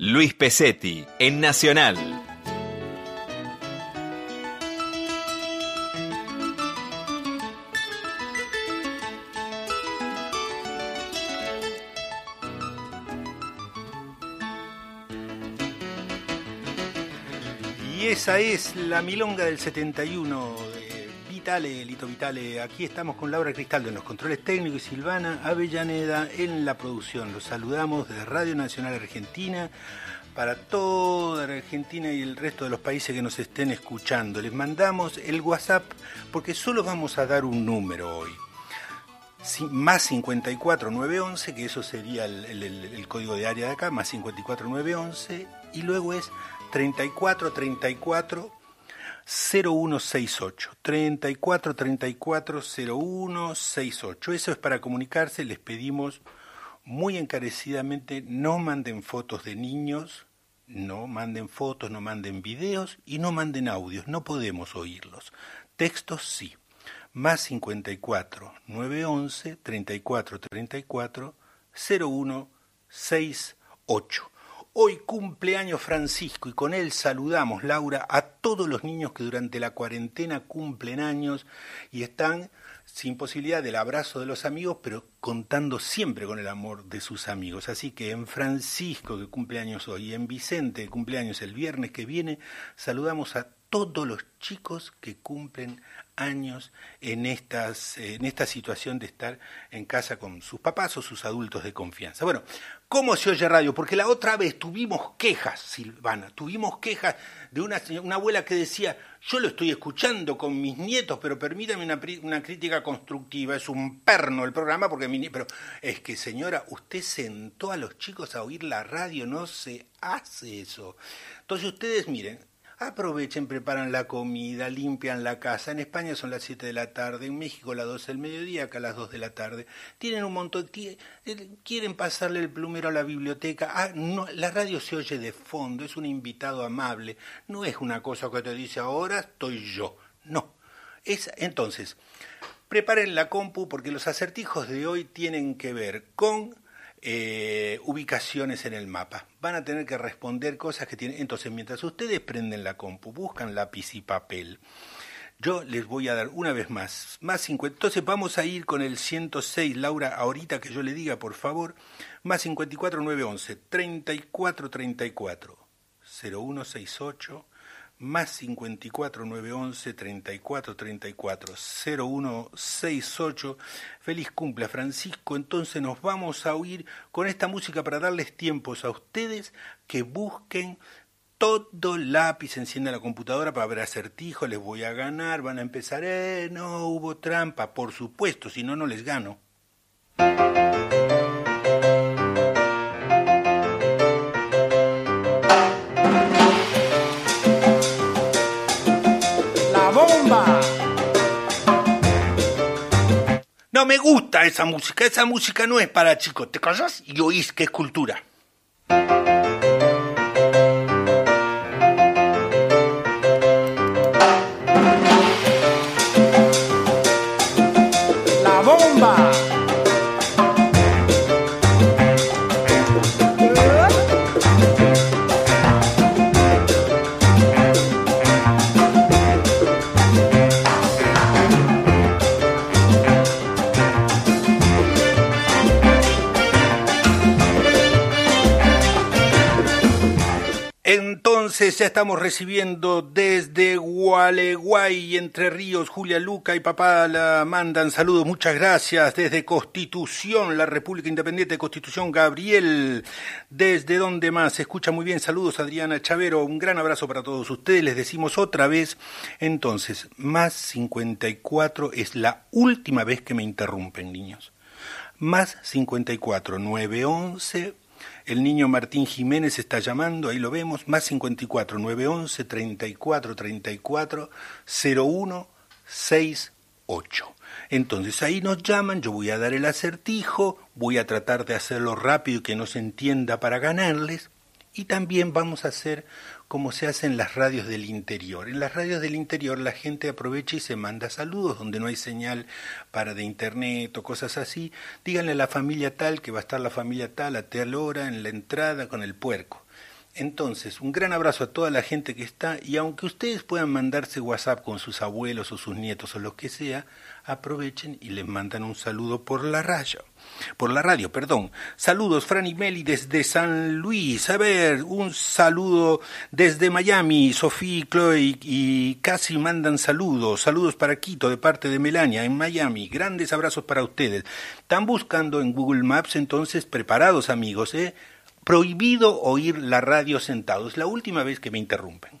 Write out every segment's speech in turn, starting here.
Luis Pesetti, en Nacional. Y esa es la milonga del 71 de Vitale, Lito Vitale. Aquí estamos con Laura Cristaldo en los controles técnicos y Silvana Avellaneda en la producción. Los saludamos desde Radio Nacional Argentina para toda Argentina y el resto de los países que nos estén escuchando. Les mandamos el WhatsApp porque solo vamos a dar un número hoy. Más 54 911, que eso sería el, el- código de área de acá, más 54 911, y luego es 34 34 0168. 34 34 0168. Eso es para comunicarse, les pedimos muy encarecidamente no manden fotos de niños, no manden fotos, no manden videos y no manden audios, no podemos oírlos. Textos sí. Más 54 911 34 34 01 68. Hoy cumpleaños Francisco y con él saludamos, Laura, a todos los niños que durante la cuarentena cumplen años y están sin posibilidad del abrazo de los amigos, pero contando siempre con el amor de sus amigos. Así que en Francisco, que cumple años hoy, y en Vicente, que cumple años el viernes que viene, saludamos a todos los chicos que cumplen años en, estas, en esta situación de estar en casa con sus papás o sus adultos de confianza. Bueno, ¿cómo se oye radio? Porque la otra vez tuvimos quejas, Silvana, tuvimos quejas de una, una abuela que decía, yo lo estoy escuchando con mis nietos, pero permítame una, crítica constructiva, es un perno el programa, porque mi pero es que señora, usted sentó a los chicos a oír la radio, no se hace eso. Entonces ustedes miren, Aprovechen, preparan la comida, limpian la casa. En España son las 7 de la tarde, en México las 12 del mediodía, acá las 2 de la tarde. Tienen un montón, eh, quieren pasarle el plumero a la biblioteca. Ah, no, la radio se oye de fondo, es un invitado amable. No es una cosa que te dice ahora estoy yo. No. Es, entonces, preparen la compu porque los acertijos de hoy tienen que ver con eh, ubicaciones en el mapa. Van a tener que responder cosas que tienen. Entonces, mientras ustedes prenden la compu, buscan lápiz y papel, yo les voy a dar una vez más, más 50. Entonces vamos a ir con el 106, Laura, ahorita que yo le diga, por favor, más 54 911 34 34 0168 más 54 911 34 34 0168. Feliz cumple Francisco. Entonces nos vamos a oír con esta música para darles tiempos a ustedes que busquen todo lápiz, encienda la computadora para ver acertijos, les voy a ganar, van a empezar, eh, no hubo trampa, por supuesto, si no, no les gano. No me gusta esa música, esa música no es para chicos, te callas y oís que es cultura. Estamos recibiendo desde Gualeguay, Entre Ríos, Julia Luca y papá la mandan saludos, muchas gracias. Desde Constitución, la República Independiente de Constitución, Gabriel. Desde donde más se escucha muy bien, saludos Adriana Chavero, un gran abrazo para todos ustedes. Les decimos otra vez, entonces, más 54 es la última vez que me interrumpen, niños. Más 54 911 el niño Martín Jiménez está llamando, ahí lo vemos, más 54 911 34 34 01 68. Entonces ahí nos llaman, yo voy a dar el acertijo, voy a tratar de hacerlo rápido y que no se entienda para ganarles, y también vamos a hacer como se hace en las radios del interior. En las radios del interior la gente aprovecha y se manda saludos donde no hay señal para de internet o cosas así. Díganle a la familia tal que va a estar la familia tal a tal hora en la entrada con el puerco. Entonces, un gran abrazo a toda la gente que está y aunque ustedes puedan mandarse WhatsApp con sus abuelos o sus nietos o lo que sea, aprovechen y les mandan un saludo por la radio. Por la radio, perdón. Saludos, Franny Meli desde San Luis. A ver, un saludo desde Miami. Sofía, Chloe y casi mandan saludos. Saludos para Quito de parte de Melania en Miami. Grandes abrazos para ustedes. Están buscando en Google Maps, entonces preparados amigos, ¿eh? Prohibido oír la radio sentado. Es la última vez que me interrumpen.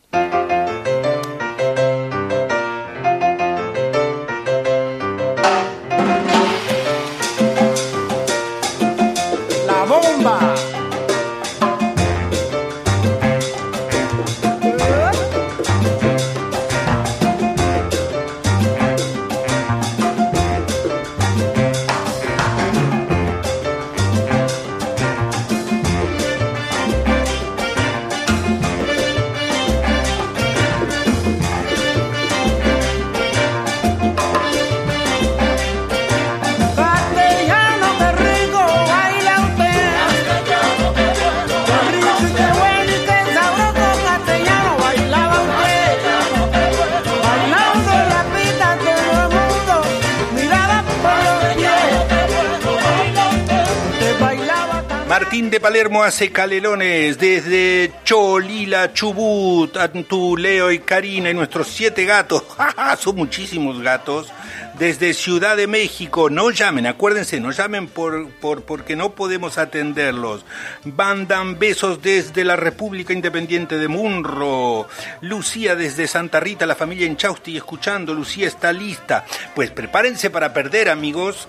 Palermo hace calelones desde Cholila, Chubut, Antuleo y Karina y nuestros siete gatos. Son muchísimos gatos. Desde Ciudad de México, no llamen, acuérdense, no llamen por, por, porque no podemos atenderlos. Mandan besos desde la República Independiente de Munro. Lucía desde Santa Rita, la familia en Chausti escuchando. Lucía está lista. Pues prepárense para perder, amigos.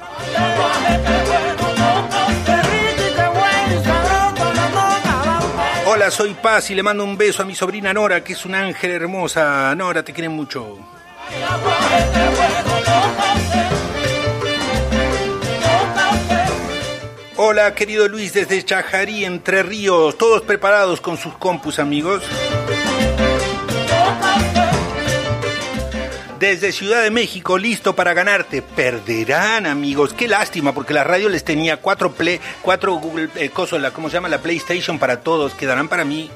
Soy Paz y le mando un beso a mi sobrina Nora, que es un ángel hermosa. Nora, te quieren mucho. Hola, querido Luis, desde Chajarí, Entre Ríos. Todos preparados con sus compus, amigos. Desde Ciudad de México, listo para ganarte. Perderán, amigos. Qué lástima, porque la radio les tenía cuatro play, cuatro Google, eh, la, ¿cómo se llama? La PlayStation para todos. Quedarán para mí.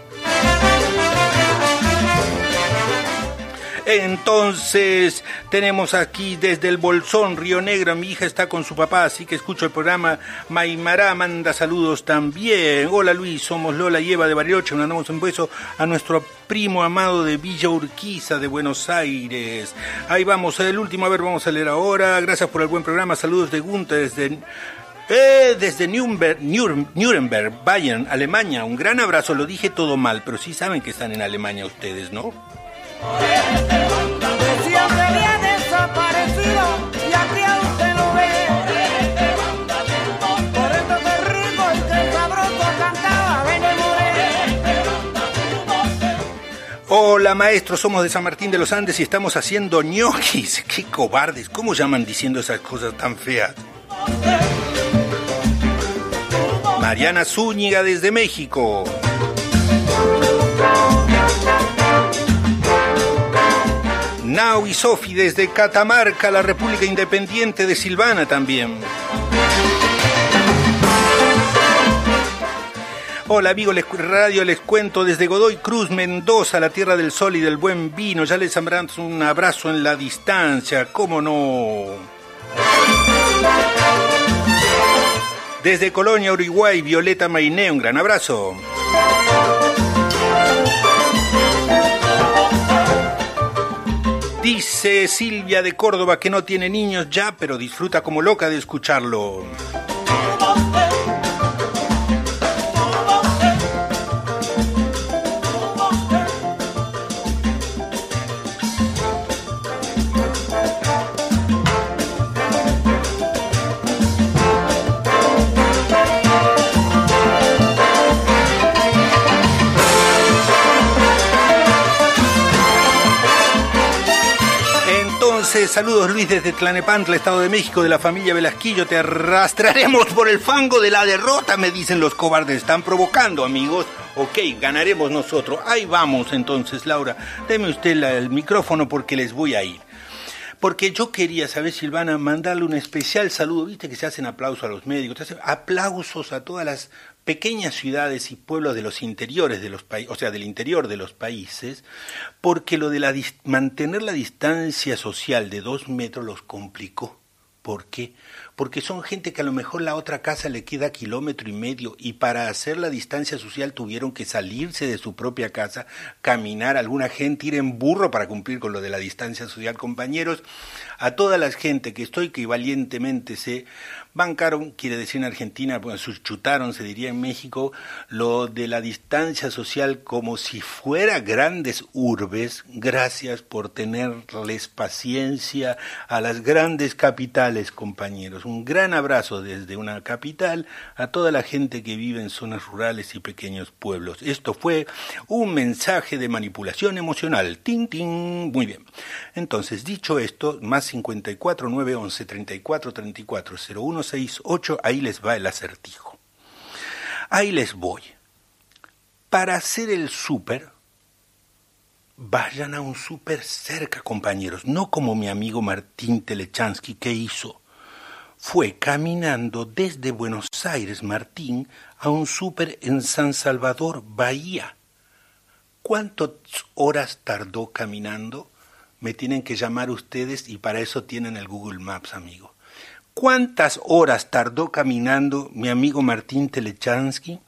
Entonces, tenemos aquí desde el Bolsón, Río Negro, mi hija está con su papá, así que escucho el programa. Maimará manda saludos también. Hola Luis, somos Lola y Eva de Bariloche, mandamos un beso a nuestro primo amado de Villa Urquiza de Buenos Aires. Ahí vamos, el último, a ver, vamos a leer ahora. Gracias por el buen programa, saludos de Gunther desde... Eh, desde Nuremberg, Bayern, Alemania. Un gran abrazo, lo dije todo mal, pero sí saben que están en Alemania ustedes, ¿no? Hola maestro, somos de San Martín de los Andes y estamos haciendo ñoquis. Qué cobardes, ¿cómo llaman diciendo esas cosas tan feas? Mariana Zúñiga desde México. Nau y Sofi desde Catamarca, la República Independiente de Silvana también. Hola amigos, radio les cuento desde Godoy Cruz, Mendoza, la tierra del sol y del buen vino. Ya les abrazo un abrazo en la distancia, cómo no. Desde Colonia, Uruguay, Violeta Mainé, un gran abrazo. Dice Silvia de Córdoba que no tiene niños ya, pero disfruta como loca de escucharlo. Saludos Luis desde Tlanepantla, Estado de México, de la familia Velasquillo. Te arrastraremos por el fango de la derrota, me dicen los cobardes. Están provocando, amigos. Ok, ganaremos nosotros. Ahí vamos entonces, Laura. Deme usted el micrófono porque les voy a ir. Porque yo quería saber, Silvana, mandarle un especial saludo. Viste que se hacen aplausos a los médicos, se hacen aplausos a todas las pequeñas ciudades y pueblos de los interiores de los países, o sea, del interior de los países, porque lo de la mantener la distancia social de dos metros los complicó. ¿Por qué? porque son gente que a lo mejor la otra casa le queda kilómetro y medio y para hacer la distancia social tuvieron que salirse de su propia casa, caminar, alguna gente ir en burro para cumplir con lo de la distancia social, compañeros. A toda la gente que estoy que valientemente se bancaron, quiere decir en Argentina, bueno, chutaron, se diría en México, lo de la distancia social como si fuera grandes urbes, gracias por tenerles paciencia a las grandes capitales, compañeros. Un gran abrazo desde una capital a toda la gente que vive en zonas rurales y pequeños pueblos. Esto fue un mensaje de manipulación emocional. Tin, tin. Muy bien. Entonces, dicho esto, más 54 911 34 34 01 ocho, ahí les va el acertijo. Ahí les voy. Para hacer el súper, vayan a un súper cerca, compañeros, no como mi amigo Martín Telechansky que hizo. Fue caminando desde Buenos Aires, Martín, a un súper en San Salvador, Bahía. ¿Cuántas horas tardó caminando? Me tienen que llamar ustedes y para eso tienen el Google Maps, amigo. ¿Cuántas horas tardó caminando mi amigo Martín Telechansky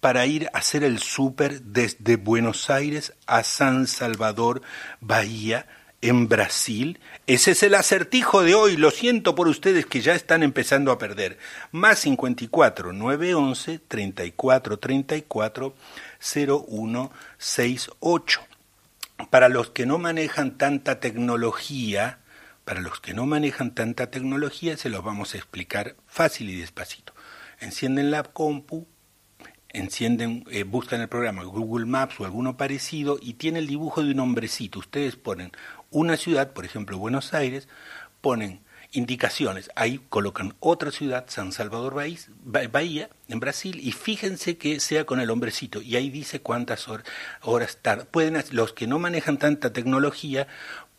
para ir a hacer el súper desde Buenos Aires a San Salvador, Bahía, en Brasil? Ese es el acertijo de hoy. Lo siento por ustedes que ya están empezando a perder. Más 54 911 34 34 0168. Para los que no manejan tanta tecnología, para los que no manejan tanta tecnología, se los vamos a explicar fácil y despacito. Encienden la compu, encienden, eh, buscan el programa Google Maps o alguno parecido y tiene el dibujo de un hombrecito. Ustedes ponen una ciudad, por ejemplo Buenos Aires, ponen indicaciones, ahí colocan otra ciudad, San Salvador Bahía, en Brasil, y fíjense que sea con el hombrecito, y ahí dice cuántas horas tarda. Pueden, los que no manejan tanta tecnología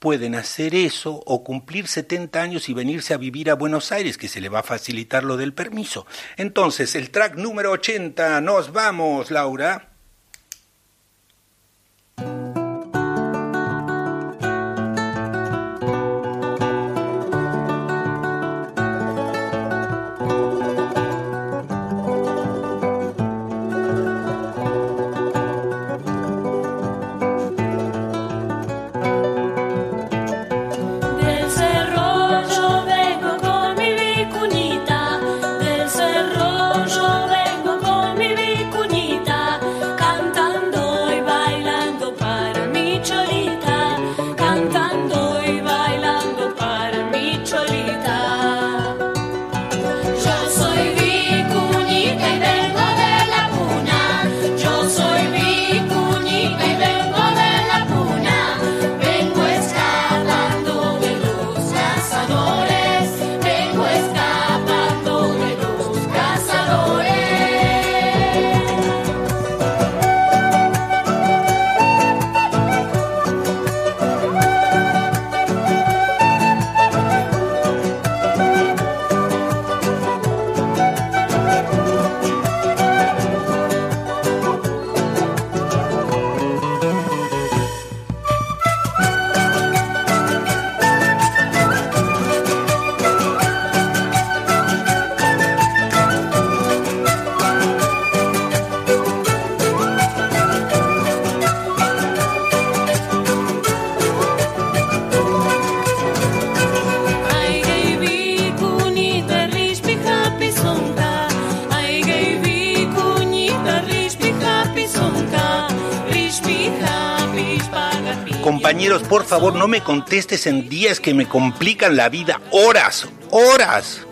pueden hacer eso o cumplir 70 años y venirse a vivir a Buenos Aires, que se le va a facilitar lo del permiso. Entonces, el track número 80, nos vamos, Laura. Por favor, no me contestes en días que me complican la vida. Horas, horas.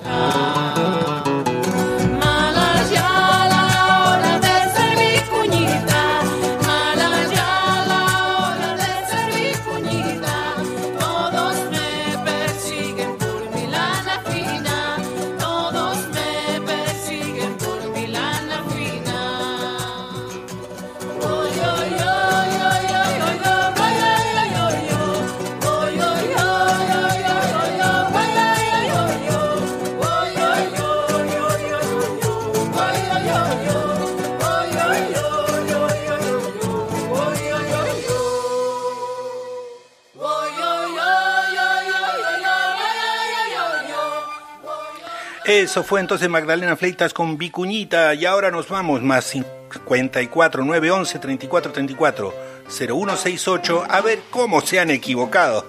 Eso fue entonces Magdalena Fleitas con Vicuñita y ahora nos vamos más 54 911 34 34 0168 a ver cómo se han equivocado.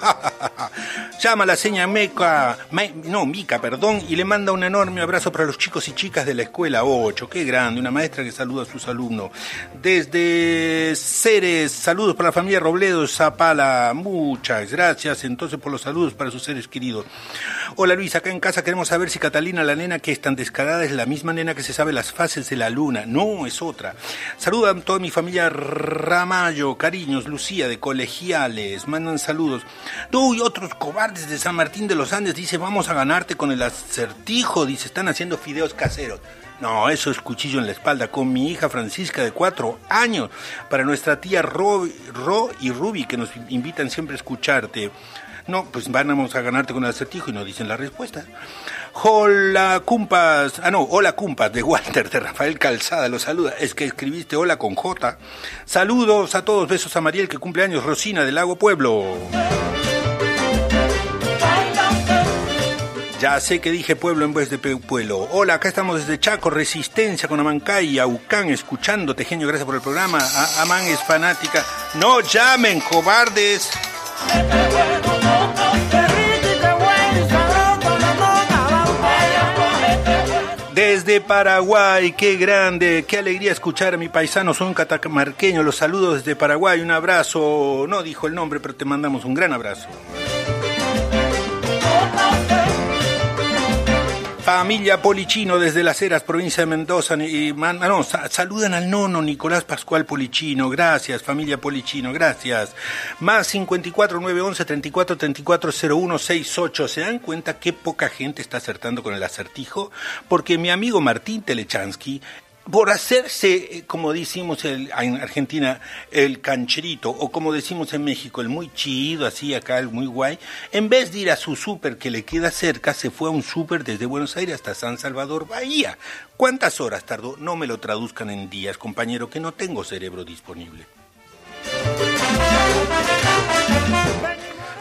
Llama a la seña Meca, no, Mica, perdón, y le manda un enorme abrazo para los chicos y chicas de la escuela 8. Qué grande, una maestra que saluda a sus alumnos. Desde Ceres, saludos para la familia Robledo Zapala. Muchas gracias entonces por los saludos para sus seres queridos. Hola Luis, acá en casa queremos saber si Catalina, la nena que es tan descarada, es la misma nena que se sabe las fases de la luna. No, es otra. Saluda a toda mi familia Ramallo, cariños, Lucía de Colegiales, mandan saludos. Tú y otros cobardes de San Martín de los Andes dice, vamos a ganarte con el acertijo, dice, están haciendo fideos caseros. No, eso es cuchillo en la espalda. Con mi hija Francisca de cuatro años. Para nuestra tía Ro, Ro y Ruby, que nos invitan siempre a escucharte. No, pues vamos a ganarte con el acertijo y no dicen la respuesta. Hola Cumpas, ah no, hola Cumpas de Walter, de Rafael Calzada, lo saluda. Es que escribiste hola con J. Saludos a todos, besos a Mariel que cumple años, Rosina del Lago Pueblo. Ya sé que dije pueblo en vez de pueblo. Hola, acá estamos desde Chaco, Resistencia con Amancay, Aucán, escuchándote, genio, gracias por el programa. Amán es fanática. No llamen, cobardes. Paraguay, qué grande, qué alegría escuchar a mi paisano, son catamarqueño, los saludos desde Paraguay, un abrazo, no dijo el nombre, pero te mandamos un gran abrazo. Familia Polichino desde Las Heras, provincia de Mendoza. Y, no, saludan al nono Nicolás Pascual Polichino. Gracias, familia Polichino, gracias. Más 54 911 34 34 01 68. ¿Se dan cuenta qué poca gente está acertando con el acertijo? Porque mi amigo Martín Telechansky por hacerse, eh, como decimos en Argentina, el cancherito, o como decimos en México, el muy chido, así acá, el muy guay, en vez de ir a su súper que le queda cerca, se fue a un súper desde Buenos Aires hasta San Salvador, Bahía. ¿Cuántas horas tardó? No me lo traduzcan en días, compañero, que no tengo cerebro disponible.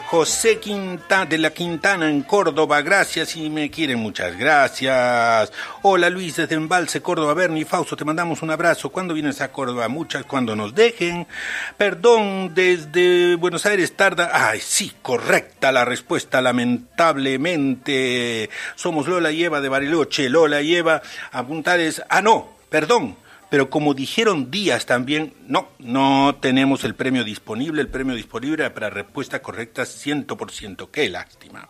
José Quinta de la Quintana en Córdoba, gracias y me quieren, muchas gracias. Hola Luis desde Embalse, Córdoba, Bernie Fausto, te mandamos un abrazo. ¿Cuándo vienes a Córdoba? Muchas, cuando nos dejen. Perdón, desde Buenos Aires tarda. Ay, sí, correcta la respuesta, lamentablemente. Somos Lola y Eva de Bariloche. Lola y Eva, apuntales. Ah, no, perdón pero como dijeron días también, no, no tenemos el premio disponible, el premio disponible para respuesta correcta 100%, qué lástima.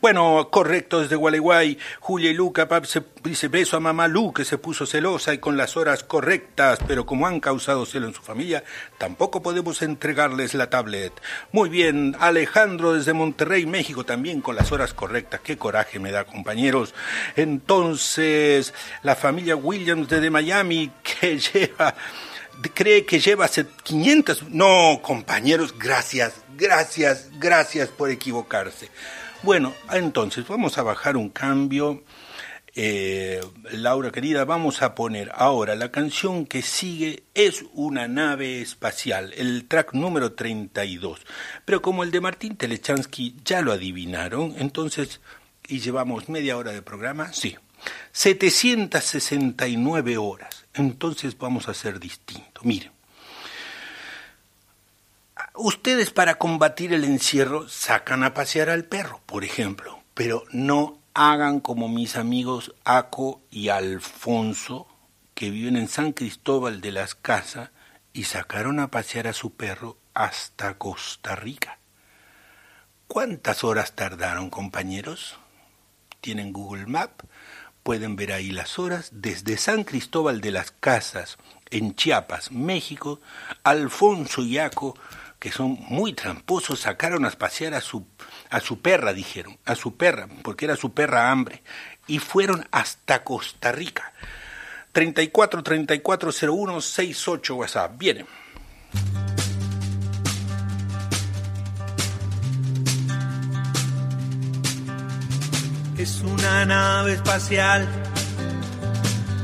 Bueno, correcto desde Gualeguay, Julia y Luca, pap, se dice beso a mamá Lu, que se puso celosa y con las horas correctas, pero como han causado celo en su familia, tampoco podemos entregarles la tablet. Muy bien, Alejandro desde Monterrey, México, también con las horas correctas, qué coraje me da, compañeros. Entonces, la familia Williams desde Miami, que lleva, cree que lleva 500. No, compañeros, gracias, gracias, gracias por equivocarse. Bueno, entonces vamos a bajar un cambio. Eh, Laura querida, vamos a poner ahora la canción que sigue es una nave espacial, el track número 32. Pero como el de Martín Telechansky ya lo adivinaron, entonces, y llevamos media hora de programa, sí, 769 horas entonces vamos a ser distinto. Miren, ustedes para combatir el encierro sacan a pasear al perro, por ejemplo, pero no hagan como mis amigos Aco y Alfonso, que viven en San Cristóbal de las Casas y sacaron a pasear a su perro hasta Costa Rica. ¿Cuántas horas tardaron, compañeros? ¿Tienen Google Map? Pueden ver ahí las horas desde San Cristóbal de las Casas, en Chiapas, México, Alfonso y Aco, que son muy tramposos, sacaron a pasear a su, a su perra, dijeron, a su perra, porque era su perra hambre, y fueron hasta Costa Rica. 34 34 01 68 WhatsApp. Vienen. Es una nave espacial,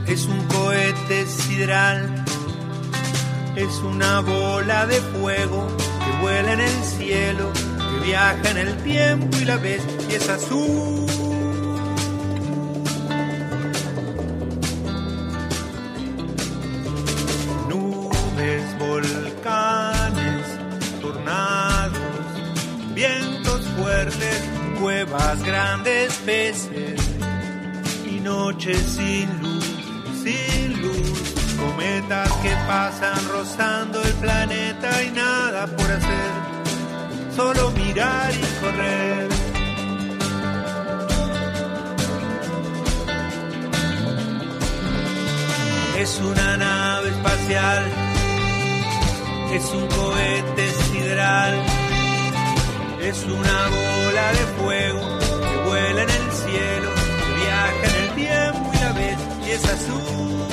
es un cohete sidral, es una bola de fuego que vuela en el cielo, que viaja en el tiempo y la ves y es azul. Nubes, volcanes, tornados, vientos fuertes cuevas grandes peces y noches sin luz, sin luz, cometas que pasan rozando el planeta y nada por hacer, solo mirar y correr. Es una nave espacial, es un cohete sideral, es una bola de fuego que vuela en el cielo, que viaja en el tiempo y la ves y es azul.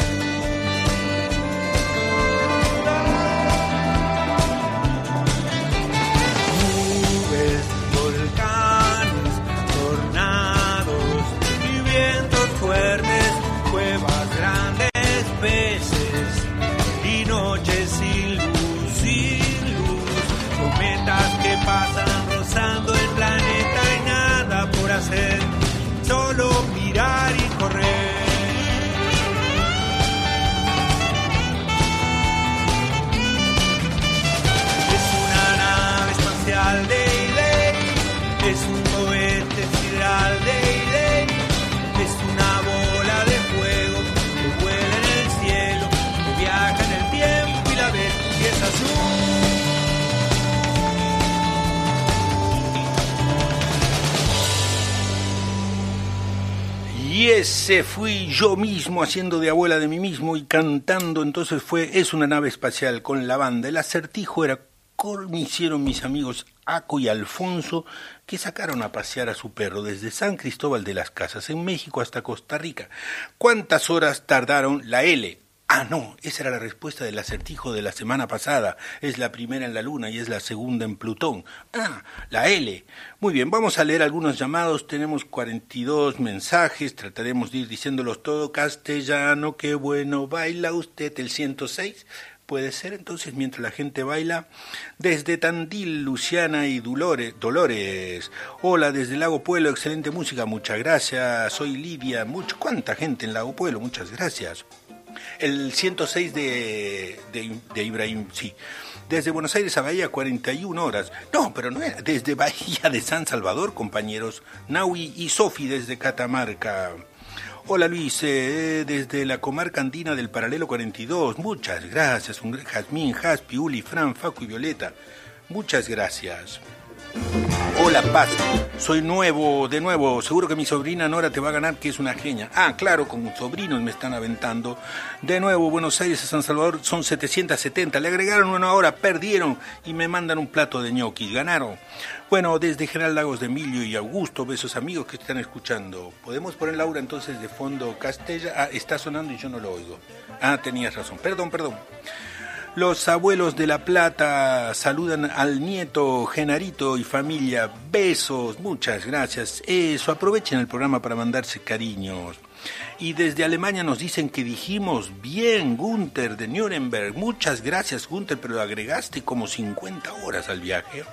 Ese fui yo mismo haciendo de abuela de mí mismo y cantando. Entonces fue Es una nave espacial con la banda. El acertijo era cómo hicieron mis amigos Aco y Alfonso que sacaron a pasear a su perro desde San Cristóbal de las Casas en México hasta Costa Rica. ¿Cuántas horas tardaron la L? Ah, no, esa era la respuesta del acertijo de la semana pasada. Es la primera en la Luna y es la segunda en Plutón. Ah, la L. Muy bien, vamos a leer algunos llamados. Tenemos 42 mensajes. Trataremos de ir diciéndolos todo. Castellano, qué bueno. ¿Baila usted el 106? Puede ser entonces mientras la gente baila. Desde Tandil, Luciana y Dolores. Dolores. Hola, desde Lago Pueblo, excelente música. Muchas gracias. Soy Lidia. Mucho, ¿Cuánta gente en Lago Pueblo? Muchas gracias. El 106 de, de, Ibrahim, sí. Desde Buenos Aires a Bahía, 41 horas. No, pero no era. Desde Bahía de San Salvador, compañeros. Naui y Sofi desde Catamarca. Hola Luis, eh, desde la comarca andina del paralelo 42. Muchas gracias. Un Jaspi, Uli, Fran, Facu y Violeta. Muchas gracias. Hola Paz, soy nuevo, de nuevo, seguro que mi sobrina Nora te va a ganar, que es una genia. Ah, claro, con sobrinos me están aventando. De nuevo, Buenos Aires a San Salvador son 770, le agregaron una hora, perdieron y me mandan un plato de ñoquis, ganaron. Bueno, desde General Lagos de Emilio y Augusto, besos amigos que están escuchando. ¿Podemos poner Laura entonces de fondo Castella? Ah, está sonando y yo no lo oigo. Ah, tenías razón, perdón, perdón. Los abuelos de La Plata saludan al nieto Genarito y familia. Besos, muchas gracias. Eso, aprovechen el programa para mandarse cariños. Y desde Alemania nos dicen que dijimos bien, Gunther de Nuremberg. Muchas gracias, Gunther, pero agregaste como 50 horas al viaje.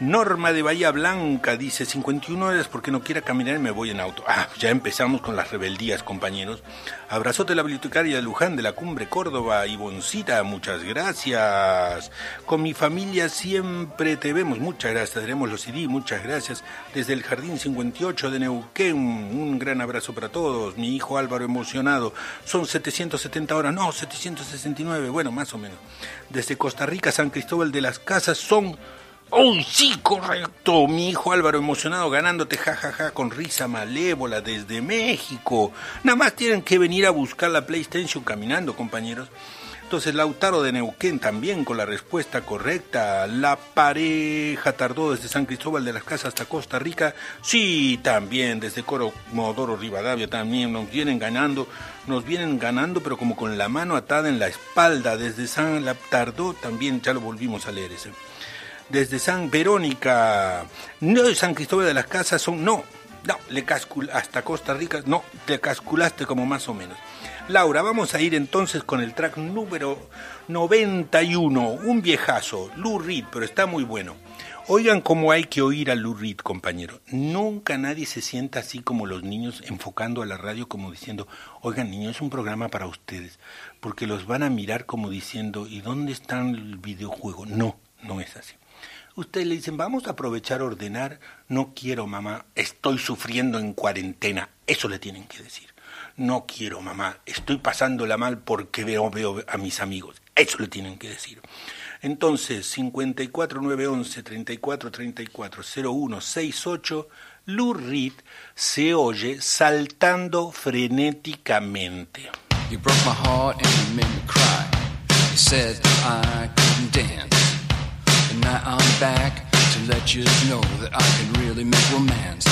Norma de Bahía Blanca dice 51 horas porque no quiera caminar y me voy en auto. Ah, ya empezamos con las rebeldías, compañeros. Abrazote la bibliotecaria de Luján de la Cumbre Córdoba, Ivoncita, muchas gracias. Con mi familia siempre te vemos, muchas gracias. Tenemos los CD, muchas gracias. Desde el Jardín 58 de Neuquén, un gran abrazo para todos. Mi hijo Álvaro emocionado. Son 770 horas, no, 769, bueno, más o menos. Desde Costa Rica, San Cristóbal de las Casas, son ¡Oh, sí, correcto! Mi hijo Álvaro emocionado ganándote jajaja ja, ja, con risa malévola desde México. Nada más tienen que venir a buscar la PlayStation caminando, compañeros. Entonces Lautaro de Neuquén también con la respuesta correcta. La pareja tardó desde San Cristóbal de las Casas hasta Costa Rica. Sí, también desde Coro Modoro Rivadavia también nos vienen ganando. Nos vienen ganando, pero como con la mano atada en la espalda. Desde San la tardó también, ya lo volvimos a leer ese desde San Verónica, no de San Cristóbal de las Casas, son, no, no, le cascul, hasta Costa Rica, no, te casculaste como más o menos. Laura, vamos a ir entonces con el track número 91, un viejazo, Lou Reed, pero está muy bueno. Oigan cómo hay que oír a Lou Reed, compañero. Nunca nadie se sienta así como los niños enfocando a la radio como diciendo, oigan niños, es un programa para ustedes, porque los van a mirar como diciendo, ¿y dónde está el videojuego? No, no es así. Ustedes le dicen, vamos a aprovechar a ordenar. No quiero, mamá, estoy sufriendo en cuarentena. Eso le tienen que decir. No quiero, mamá, estoy pasándola mal porque veo, veo a mis amigos. Eso le tienen que decir. Entonces, 54911 3434 0168, Lou Reed se oye saltando frenéticamente. You broke my heart and you made me cry. You said I couldn't dance. Now I'm back to let you know that I can really make romance.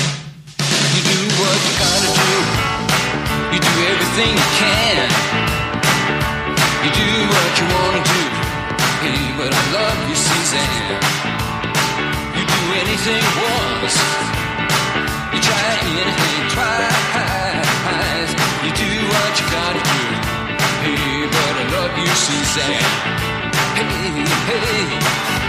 You do what you gotta do. You do everything you can. You do what you wanna do. Hey, but I love you, Suzanne. You do anything once. You try anything twice. You do what you gotta do. Hey, but I love you, Suzanne. Hey, hey.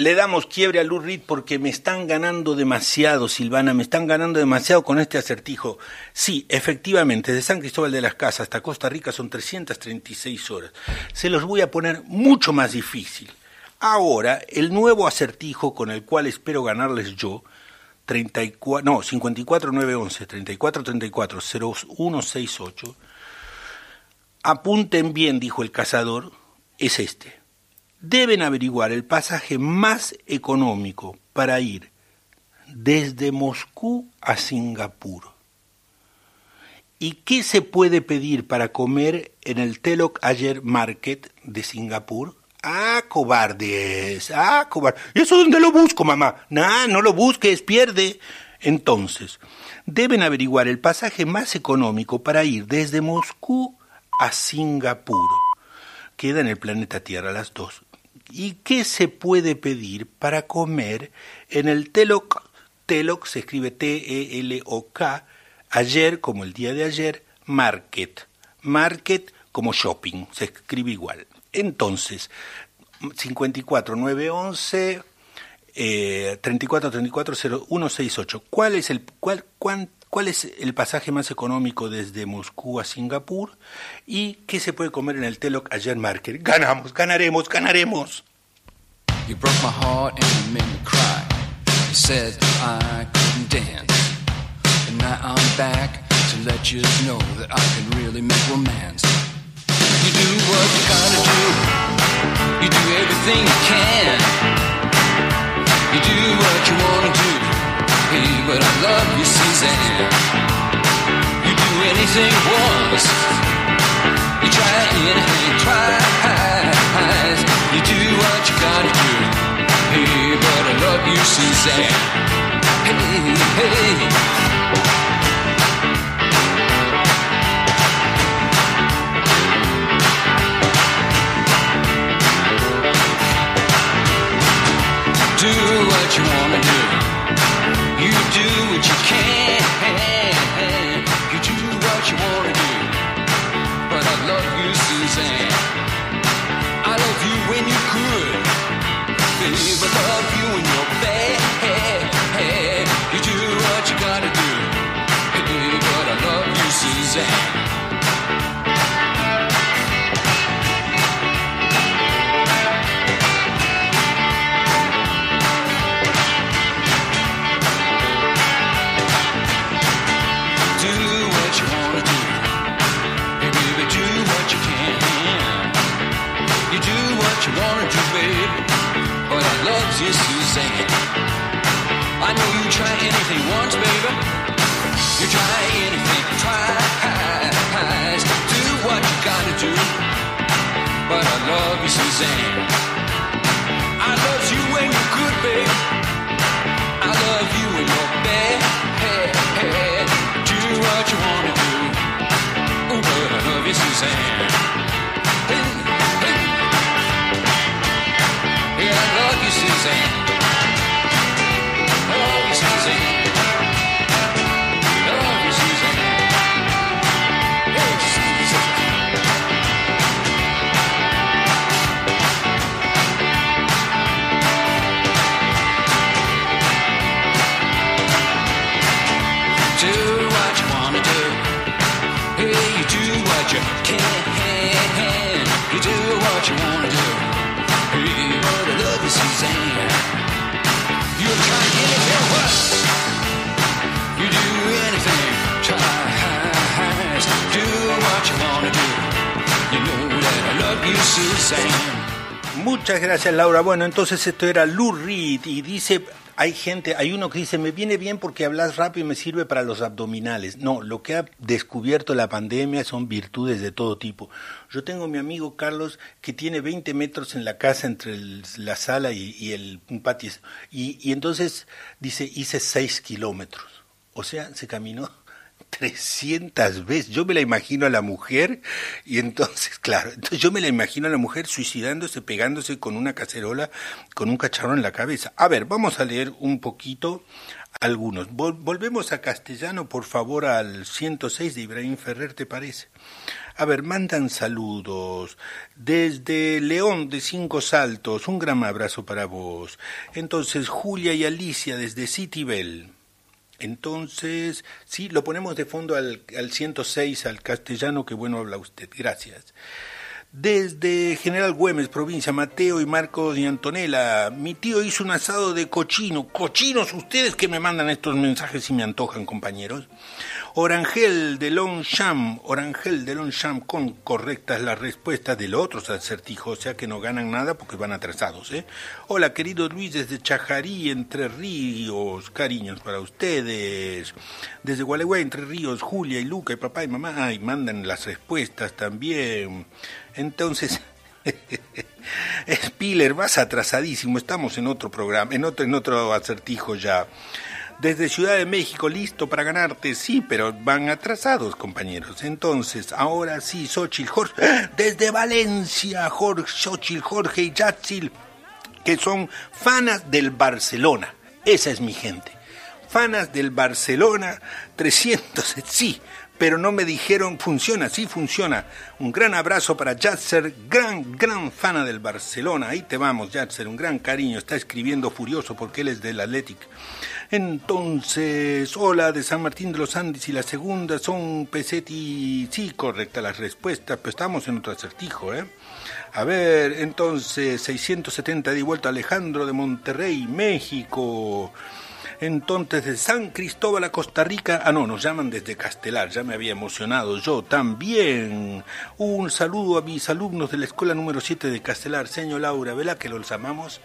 Le damos quiebre a Lou Reed porque me están ganando demasiado, Silvana, me están ganando demasiado con este acertijo. Sí, efectivamente, de San Cristóbal de las Casas hasta Costa Rica son 336 horas. Se los voy a poner mucho más difícil. Ahora, el nuevo acertijo con el cual espero ganarles yo, 34, no, 54911, 3434 0168, apunten bien, dijo el cazador, es este deben averiguar el pasaje más económico para ir desde Moscú a Singapur. ¿Y qué se puede pedir para comer en el Telok Ayer Market de Singapur? Ah, cobardes, ah, cobardes. ¿Y eso dónde lo busco, mamá? Nah, no lo busques, pierde. Entonces, deben averiguar el pasaje más económico para ir desde Moscú a Singapur. Queda en el planeta Tierra las dos. ¿Y qué se puede pedir para comer en el Telok? Telok se escribe T-E-L-O-K, ayer como el día de ayer, market. Market como shopping, se escribe igual. Entonces, 54 911 eh, 34 34 0168. ¿Cuál es el cuál, cuán, cuál es el pasaje más económico desde Moscú a Singapur y qué se puede comer en el Telok Ayer Market? Ganamos, ganaremos, ganaremos. You broke my heart and you made me cry. You said I couldn't dance. And now I'm back to let you know that I can really make romance. You do what you gotta do. You do everything you can. You do what you wanna do. Hey, but I love you, Suzanne. You do anything once. You try anything twice. You do what you gotta do. Hey, but I love you, Suzanne. Hey, hey. Laura. Bueno, entonces esto era Lou Reed y dice, hay gente, hay uno que dice, me viene bien porque hablas rápido y me sirve para los abdominales. No, lo que ha descubierto la pandemia son virtudes de todo tipo. Yo tengo mi amigo Carlos que tiene 20 metros en la casa entre la sala y, y el un patio. Y, y entonces dice, hice 6 kilómetros. O sea, se caminó 300 veces. Yo me la imagino a la mujer y entonces, claro, yo me la imagino a la mujer suicidándose, pegándose con una cacerola, con un cacharro en la cabeza. A ver, vamos a leer un poquito algunos. Vol- volvemos a castellano, por favor, al 106 de Ibrahim Ferrer, ¿te parece? A ver, mandan saludos. Desde León de Cinco Saltos, un gran abrazo para vos. Entonces, Julia y Alicia desde Citibel. Entonces, sí, lo ponemos de fondo al, al 106, al castellano, que bueno habla usted. Gracias. Desde General Güemes, provincia, Mateo y Marcos y Antonella, mi tío hizo un asado de cochino. Cochinos ustedes que me mandan estos mensajes y me antojan, compañeros. Orangel de Longchamp, Orangel de Longchamp, con correctas las respuestas del otro acertijo, o sea que no ganan nada porque van atrasados, ¿eh? Hola, querido Luis, desde Chajarí, Entre Ríos, cariños para ustedes. Desde Gualeguay, Entre Ríos, Julia y Luca y papá y mamá, ay, mandan las respuestas también. Entonces, Spiller, vas atrasadísimo, estamos en otro programa, en otro, en otro acertijo ya. Desde Ciudad de México, listo para ganarte, sí, pero van atrasados, compañeros. Entonces, ahora sí, Xochitl Jorge, desde Valencia, Jorge, Xochitl Jorge y Yatsil, que son fanas del Barcelona. Esa es mi gente. Fanas del Barcelona, 300, sí, pero no me dijeron, funciona, sí funciona. Un gran abrazo para Yatser, gran, gran fana del Barcelona. Ahí te vamos, Yatser, un gran cariño. Está escribiendo furioso porque él es del Athletic. Entonces, hola de San Martín de los Andes y la segunda son Pesetti. Sí, correcta la respuesta, pero estamos en otro acertijo, ¿eh? A ver, entonces, 670 de vuelta Alejandro de Monterrey, México. Entonces, de San Cristóbal a Costa Rica, ah no, nos llaman desde Castelar, ya me había emocionado yo también. Un saludo a mis alumnos de la escuela número 7 de Castelar, señor Laura, ¿verdad que los amamos?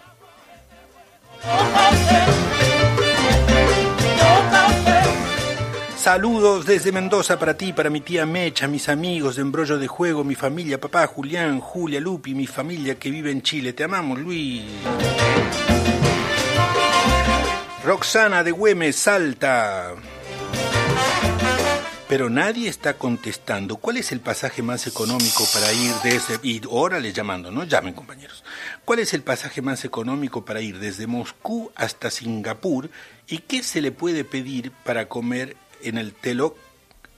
Saludos desde Mendoza para ti, para mi tía Mecha, mis amigos de Embrollo de Juego, mi familia, papá Julián, Julia, Lupi, mi familia que vive en Chile. Te amamos, Luis. Roxana de Güemes, Salta. Pero nadie está contestando. ¿Cuál es el pasaje más económico para ir desde... Y llamando, ¿no? Llamen, compañeros. ¿Cuál es el pasaje más económico para ir desde Moscú hasta Singapur? ¿Y qué se le puede pedir para comer en el Telok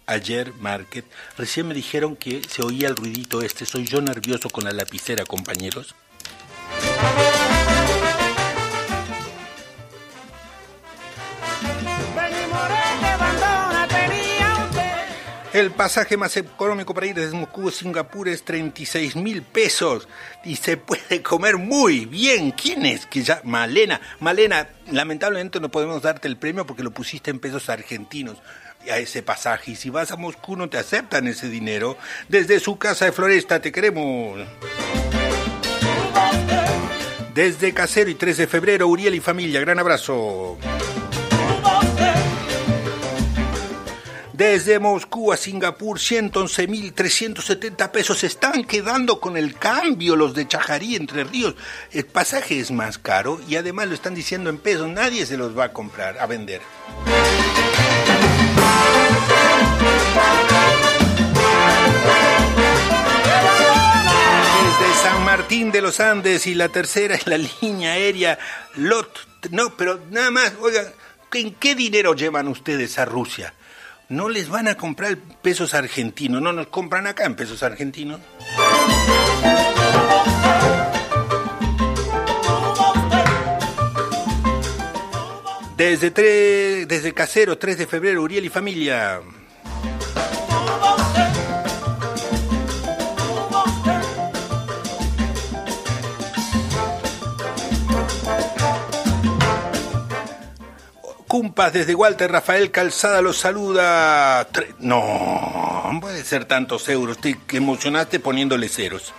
Ayer Market? Recién me dijeron que se oía el ruidito este. Soy yo nervioso con la lapicera, compañeros. El pasaje más económico para ir desde Moscú a Singapur es 36 mil pesos y se puede comer muy bien. ¿Quién es? Que ya Malena, Malena, lamentablemente no podemos darte el premio porque lo pusiste en pesos argentinos a ese pasaje y si vas a Moscú no te aceptan ese dinero. Desde su casa de Floresta te queremos. Desde Casero y 3 de febrero, Uriel y familia, gran abrazo. Desde Moscú a Singapur, 111.370 pesos. Están quedando con el cambio los de Chajarí, Entre Ríos. El pasaje es más caro y además lo están diciendo en pesos. Nadie se los va a comprar, a vender. Desde San Martín de los Andes y la tercera es la línea aérea LOT. No, pero nada más, oigan, ¿en qué dinero llevan ustedes a Rusia? No les van a comprar pesos argentinos, no nos compran acá en pesos argentinos. Desde, tres, desde Casero, 3 de febrero, Uriel y familia. Cumpas desde Walter Rafael Calzada los saluda. No, no puede ser tantos euros. Te emocionaste poniéndole ceros.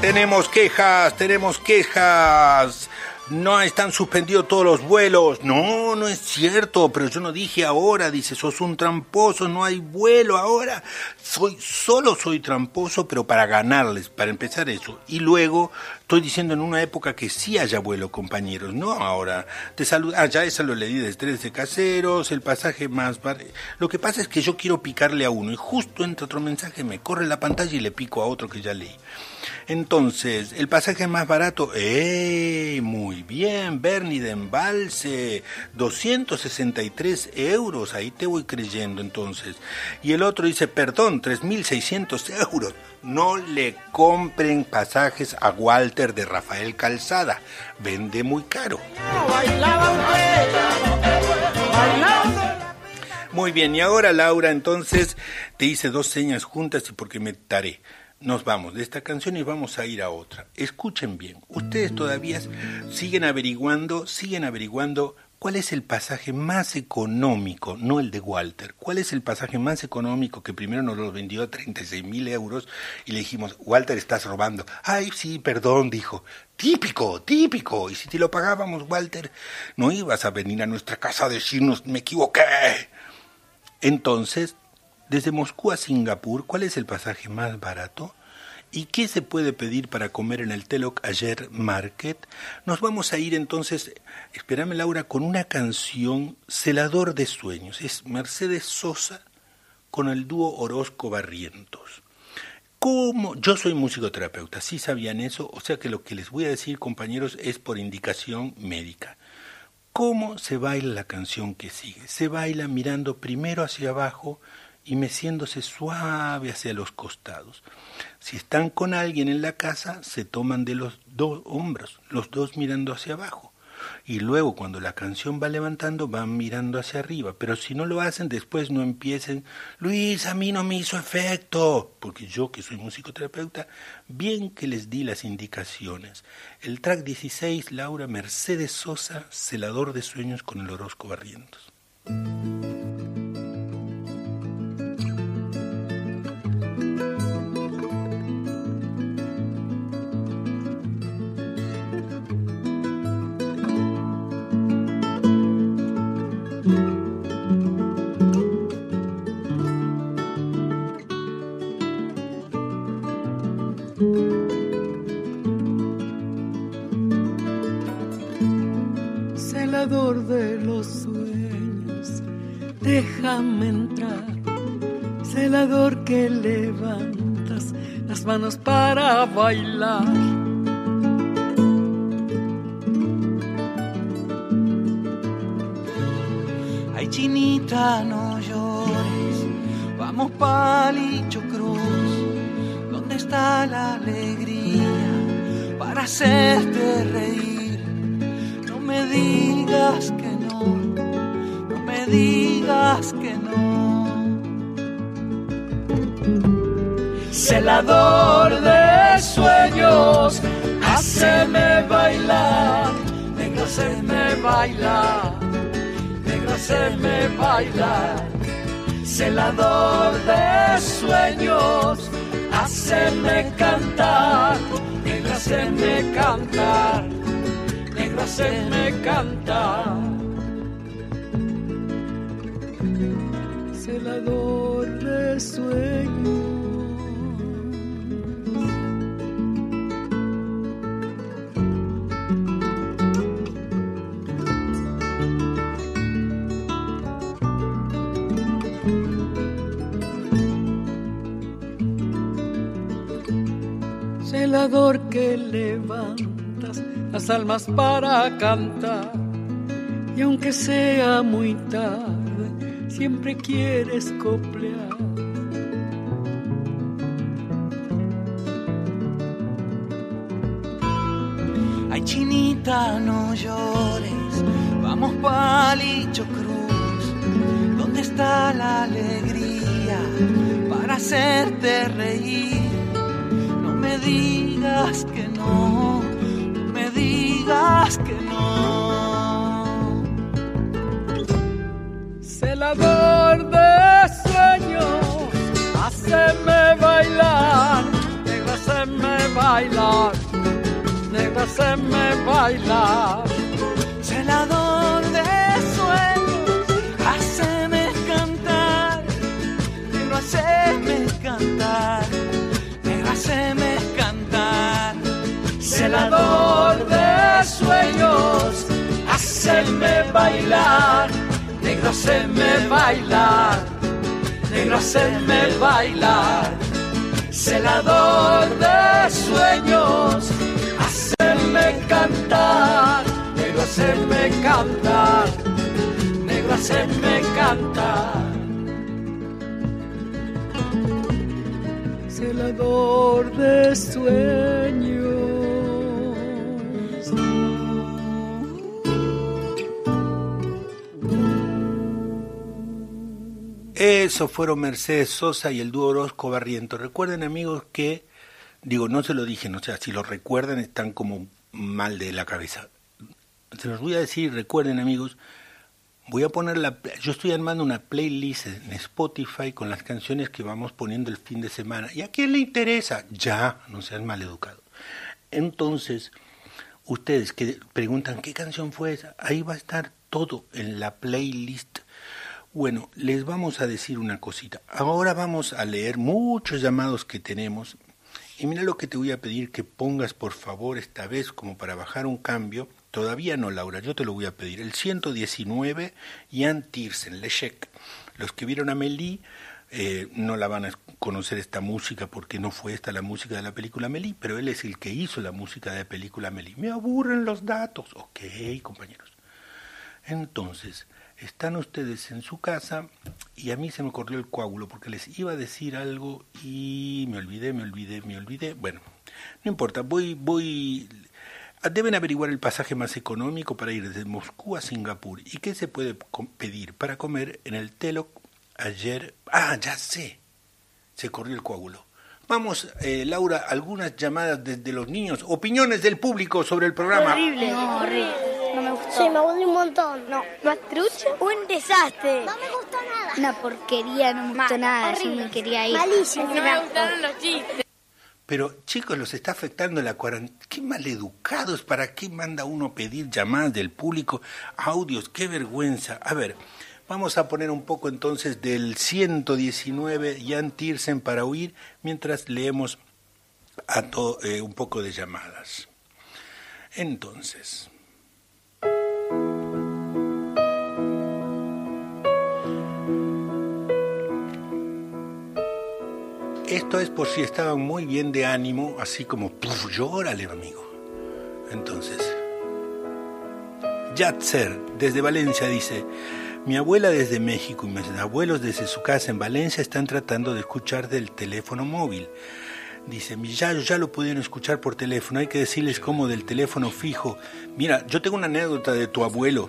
Tenemos quejas, tenemos quejas. No están suspendidos todos los vuelos. No, no es cierto, pero yo no dije ahora, dice, sos un tramposo, no hay vuelo ahora. Soy solo soy tramposo, pero para ganarles, para empezar eso. Y luego estoy diciendo en una época que sí haya vuelo, compañeros, no ahora. Te saludo, ah, ya esa lo leí desde tres de caseros, el pasaje más Lo que pasa es que yo quiero picarle a uno y justo entra otro mensaje, me corre la pantalla y le pico a otro que ya leí. Entonces, el pasaje más barato, ¡eh! Muy bien, Bernie de Embalse, 263 euros, ahí te voy creyendo entonces. Y el otro dice, perdón, 3.600 euros. No le compren pasajes a Walter de Rafael Calzada, vende muy caro. Muy bien, y ahora Laura, entonces te hice dos señas juntas y porque me taré. Nos vamos de esta canción y vamos a ir a otra. Escuchen bien, ustedes todavía siguen averiguando, siguen averiguando cuál es el pasaje más económico, no el de Walter, cuál es el pasaje más económico que primero nos lo vendió a 36 mil euros y le dijimos, Walter, estás robando. Ay, sí, perdón, dijo. Típico, típico. Y si te lo pagábamos, Walter, no ibas a venir a nuestra casa a decirnos, me equivoqué. Entonces, desde Moscú a Singapur, ¿cuál es el pasaje más barato? ¿Y qué se puede pedir para comer en el Telok Ayer Market? Nos vamos a ir entonces, espérame Laura, con una canción Celador de Sueños. Es Mercedes Sosa con el dúo Orozco Barrientos. ¿Cómo? Yo soy musicoterapeuta, ¿sí sabían eso? O sea que lo que les voy a decir, compañeros, es por indicación médica. ¿Cómo se baila la canción que sigue? Se baila mirando primero hacia abajo y meciéndose suave hacia los costados. Si están con alguien en la casa, se toman de los dos hombros, los dos mirando hacia abajo. Y luego cuando la canción va levantando, van mirando hacia arriba. Pero si no lo hacen, después no empiecen, Luis, a mí no me hizo efecto. Porque yo, que soy musicoterapeuta, bien que les di las indicaciones. El track 16, Laura Mercedes Sosa, celador de sueños con el Orozco Barrientos. De los sueños, déjame entrar, celador que levantas las manos para bailar. Ay, chinita, no llores, vamos palicho cruz, ¿dónde está la alegría para hacerte reír? No me digas Celador de sueños, haceme bailar, negro haceme bailar, negro haceme bailar. Celador de sueños, haceme cantar, negro haceme cantar negro hacerme cantar. Celador de sueños. Celador que levantas las almas para cantar. Y aunque sea muy tarde, siempre quieres coplear. Ay, chinita, no llores, vamos palicho cruz. ¿Dónde está la alegría para hacerte reír? Me digas que no, me digas que no. Celador de sueños, haceme bailar, negra, haceme bailar, negra, haceme bailar. Celador de sueños, haceme cantar, negro, haceme cantar, haceme. Celador de sueños, haceme bailar, negro, haceme bailar, negro, haceme bailar. Celador de sueños, haceme cantar, negro, haceme cantar, negro, haceme cantar. Celador de sueños. Eso fueron Mercedes Sosa y el dúo Orozco Barriento. Recuerden amigos que, digo, no se lo dije, no sé, si lo recuerdan están como mal de la cabeza. Se los voy a decir, recuerden amigos, voy a poner la, yo estoy armando una playlist en Spotify con las canciones que vamos poniendo el fin de semana. ¿Y a quién le interesa? Ya, no sean maleducados. Entonces, ustedes que preguntan qué canción fue esa, ahí va a estar todo en la playlist. Bueno, les vamos a decir una cosita. Ahora vamos a leer muchos llamados que tenemos. Y mira lo que te voy a pedir que pongas por favor esta vez como para bajar un cambio. Todavía no, Laura, yo te lo voy a pedir. El 119, Jan Tiersen, Lechek. Los que vieron a Melí eh, no la van a conocer esta música porque no fue esta la música de la película Melí, pero él es el que hizo la música de la película Melí. Me aburren los datos. Ok, compañeros. Entonces, están ustedes en su casa y a mí se me corrió el coágulo porque les iba a decir algo y me olvidé, me olvidé, me olvidé. Bueno, no importa, voy, voy, deben averiguar el pasaje más económico para ir desde Moscú a Singapur. ¿Y qué se puede pedir para comer en el Telo ayer? Ah, ya sé, se corrió el coágulo. Vamos, eh, Laura, algunas llamadas desde los niños, opiniones del público sobre el programa. Horrible. Horrible. Gustó. Sí, me aburrí un montón. No, ¿más trucho? Un desastre. No me gustó nada. Una porquería, no me gustó nada. Yo me quería ir. Malísimo. No me gustaron los chistes. Pero chicos, los está afectando la cuarentena. Qué maleducados, ¿para qué manda uno pedir llamadas del público? Audios, qué vergüenza. A ver, vamos a poner un poco entonces del 119 Jan Tiersen para oír mientras leemos a to- eh, un poco de llamadas. Entonces. Esto es por si estaban muy bien de ánimo, así como, puf, llórale, amigo. Entonces, Yatzer, desde Valencia, dice, mi abuela desde México y mis abuelos desde su casa en Valencia están tratando de escuchar del teléfono móvil. Dice, "Mi- ya, ya lo pudieron escuchar por teléfono, hay que decirles cómo del teléfono fijo. Mira, yo tengo una anécdota de tu abuelo.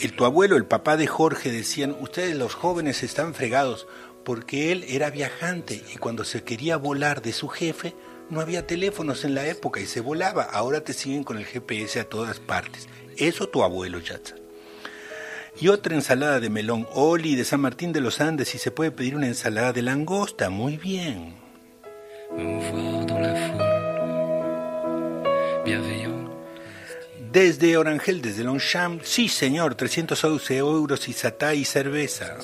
El, tu abuelo, el papá de Jorge, decían, ustedes los jóvenes están fregados, porque él era viajante y cuando se quería volar de su jefe, no había teléfonos en la época y se volaba. Ahora te siguen con el GPS a todas partes. Eso tu abuelo, Yatza. Y otra ensalada de melón, Oli de San Martín de los Andes, y se puede pedir una ensalada de langosta. Muy bien. Desde Orangel, desde Longchamp, sí señor, 311 euros y satá y cerveza.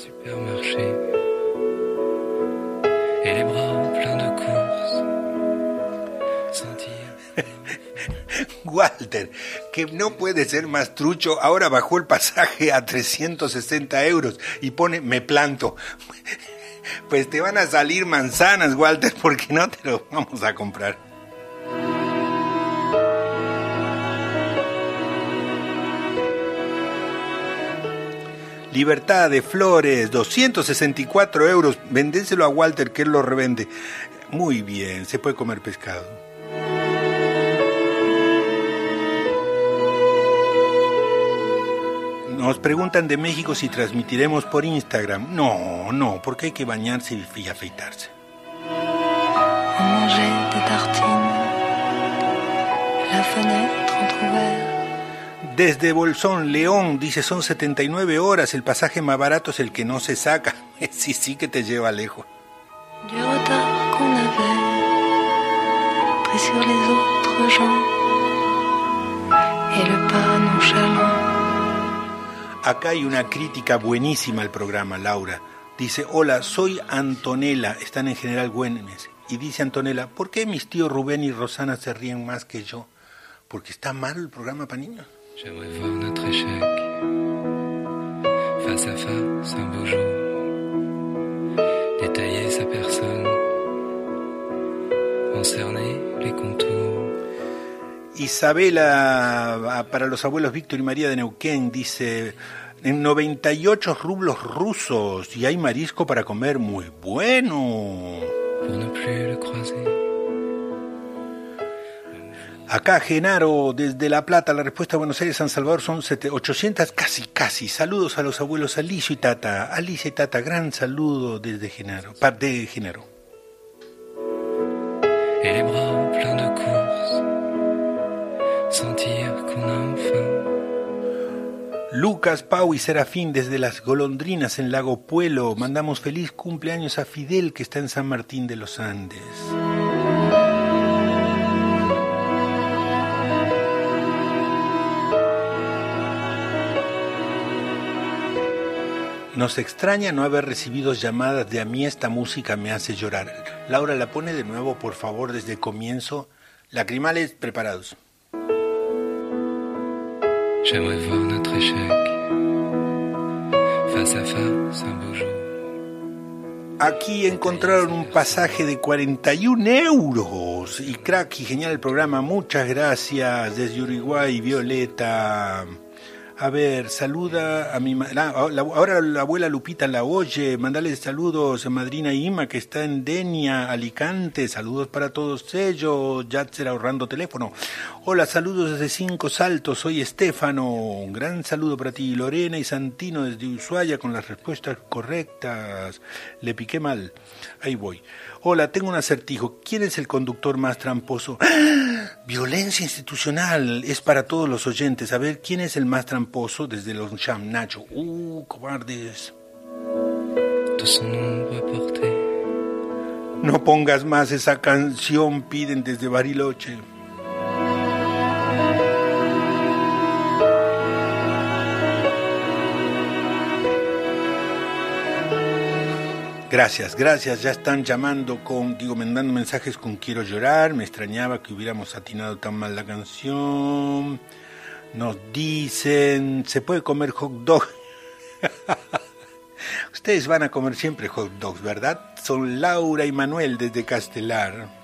Walter, que no puede ser más trucho, ahora bajó el pasaje a 360 euros y pone me planto. Pues te van a salir manzanas, Walter, porque no te lo vamos a comprar. Libertad de Flores, 264 euros. Vendéselo a Walter, que él lo revende. Muy bien, se puede comer pescado. Nos preguntan de México si transmitiremos por Instagram. No, no, porque hay que bañarse y afeitarse. Mangeait Desde Bolsón, León, dice son 79 horas, el pasaje más barato es el que no se saca. Sí, sí que te lleva lejos. nonchalant Acá hay una crítica buenísima al programa, Laura. Dice, hola, soy Antonella, están en General Güemes. Y dice Antonella, ¿por qué mis tíos Rubén y Rosana se ríen más que yo? Porque está mal el programa para niños. J'aimerais voir notre échec. Face à face un beau jour, détailler sa personne, en cerner les contours. Isabela, ah, para los abuelos Víctor y María de Neuquén, dice, en 98 rublos rusos y hay marisco para comer. Muy bueno. Pour ne plus le croiser, Acá Genaro, desde La Plata, la respuesta a Buenos Aires, San Salvador son sete- 800, casi, casi. Saludos a los abuelos Alicio y Tata. Alicia y Tata, gran saludo desde Genaro, de Genaro. et les bras pleins de courses, sentir qu'on a enfin Lucas, Pau y Serafín desde las golondrinas en Lago Puelo. Mandamos feliz cumpleaños a Fidel que está en San Martín de los Andes. Nos extraña no haber recibido llamadas de a mí esta música me hace llorar. Laura, la pone de nuevo, por favor, desde el comienzo. Lacrimales preparados. J'aimerais voir notre échec face à face un beau jour. Aquí encontraron un pasaje de 41 euros. Y crack y genial el programa. Muchas gracias desde Uruguay, Violeta. A ver, saluda a mi la- la- ahora la abuela Lupita la oye. Mandale saludos a madrina Ima que está en Denia, Alicante. Saludos para todos ellos. Yatzer ahorrando teléfono. Hola, saludos desde Cinco Saltos. Soy Estefano. Un gran saludo para ti. Lorena y Santino desde Ushuaia con las respuestas correctas. Le piqué mal. Ahí voy. Hola, tengo un acertijo. ¿Quién es el conductor más tramposo? ¡Ah! Violencia institucional. Es para todos los oyentes. A ver, ¿quién es el más tramposo desde los Sham Nacho? Uh, cobardes. No pongas más esa canción, piden desde Bariloche. Gracias, gracias. Ya están llamando con, digo, mandando mensajes con Quiero llorar. Me extrañaba que hubiéramos atinado tan mal la canción. Nos dicen, ¿se puede comer hot dog? Ustedes van a comer siempre hot dogs, ¿verdad? Son Laura y Manuel desde Castelar.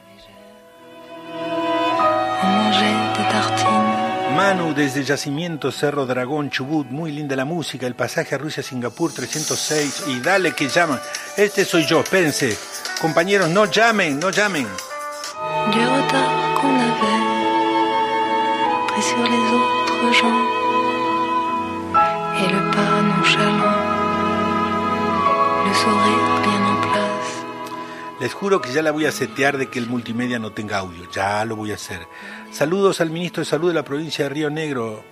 Manu desde Yacimiento Cerro Dragón Chubut, muy linda la música, el pasaje a Rusia Singapur 306 y dale que llaman. Este soy yo, espérense. Compañeros, no llamen, no llamen. Les juro que ya la voy a setear de que el multimedia no tenga audio, ya lo voy a hacer. Saludos al ministro de Salud de la provincia de Río Negro.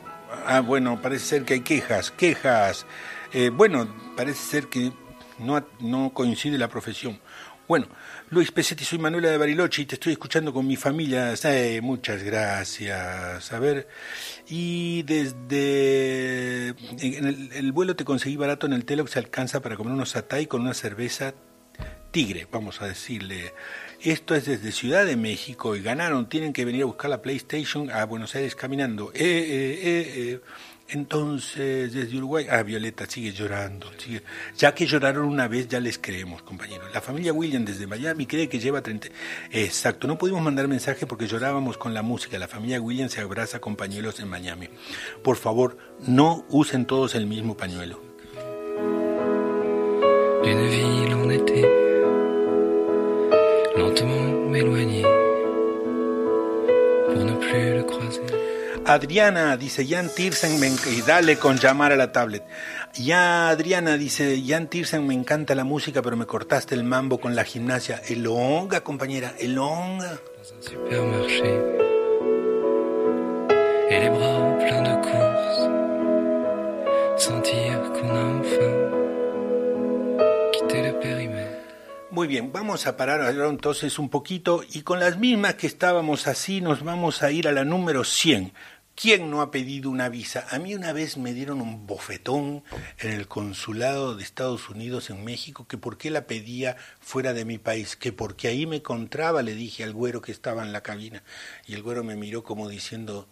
Ah, bueno, parece ser que hay quejas, quejas. Eh, bueno, parece ser que no, coincide la profesión. Bueno, Luis Pesetti, soy Manuela de Bariloche y te estoy escuchando con mi familia. Muchas gracias. A ver, y desde en el, el vuelo te conseguí barato en el Telox, se alcanza para comer unos satay con una cerveza Tigre, vamos a decirle. Esto es desde Ciudad de México y ganaron, tienen que venir a buscar la PlayStation a Buenos Aires caminando. Eh, eh, eh. Entonces, desde Uruguay, ah, Violeta sigue llorando. Ya que lloraron una vez, ya les creemos, compañeros. La familia William desde Miami cree que lleva 30. Exacto, no pudimos mandar mensaje porque llorábamos con la música. La familia William se abraza con pañuelos en Miami. Por favor, no usen todos el mismo pañuelo. D'une ville en été, lentement m'éloigner pour ne plus le croiser. Adriana dice, Jan Tirsen, me y dale con llamar a la tablet. Ya Adriana dice, Jan Tirsen, me encanta la música, pero me cortaste el mambo con la gimnasia. Elonga, compañera, elonga. Supermarché, et Muy bien, vamos a parar ahora entonces un poquito y con las mismas que estábamos así nos vamos a ir a la número 100. ¿Quién no ha pedido una visa? A mí una vez me dieron un bofetón en el consulado de Estados Unidos en México que por qué la pedía fuera de mi país, que porque ahí me encontraba, le dije al güero que estaba en la cabina y el güero me miró como diciendo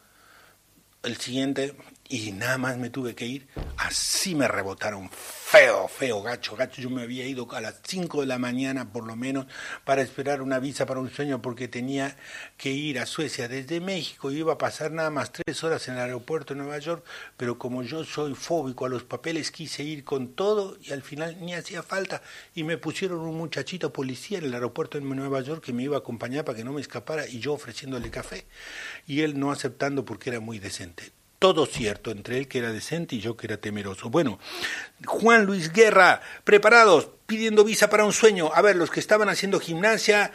el siguiente y nada más me tuve que ir, así me rebotaron. Feo, feo, gacho, gacho. Yo me había ido a las 5 de la mañana por lo menos para esperar una visa para un sueño porque tenía que ir a Suecia desde México. Y iba a pasar nada más tres horas en el aeropuerto de Nueva York, pero como yo soy fóbico a los papeles quise ir con todo y al final ni hacía falta. Y me pusieron un muchachito policía en el aeropuerto de Nueva York que me iba a acompañar para que no me escapara y yo ofreciéndole café. Y él no aceptando porque era muy decente todo cierto, entre él que era decente y yo que era temeroso. Bueno, Juan Luis Guerra, preparados, pidiendo visa para un sueño. A ver, los que estaban haciendo gimnasia,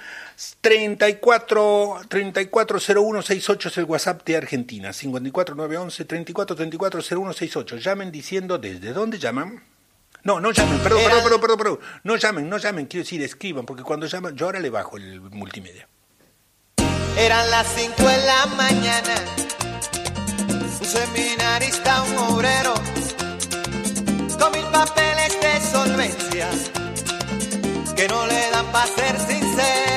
34 340168 es el WhatsApp de Argentina, 54911 34340168. Llamen diciendo desde dónde llaman. No, no llamen, perdón, perdón, perdón, perdón, perdón. No llamen, no llamen, quiero decir, escriban, porque cuando llaman, yo ahora le bajo el multimedia. Eran las 5 de la mañana seminarista, un obrero, con mil papeles de solvencia, que no le dan para ser sinceros.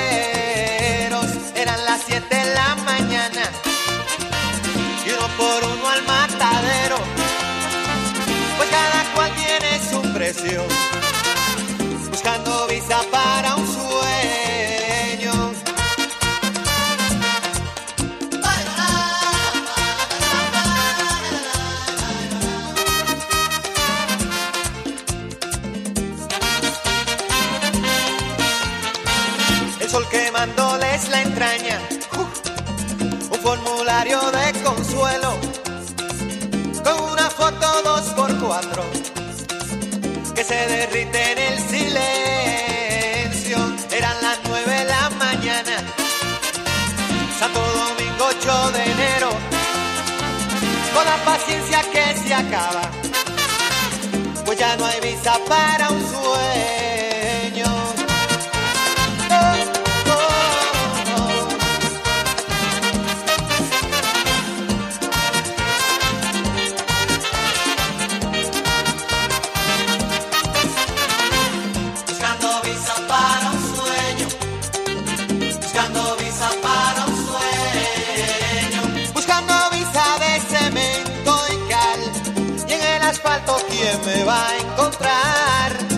Uh, un formulario de consuelo, con una foto dos por cuatro, que se derrite en el silencio, eran las nueve de la mañana, Santo Domingo 8 de enero, con la paciencia que se acaba, pues ya no hay visa para un sueño. ¿Quién me va a encontrar?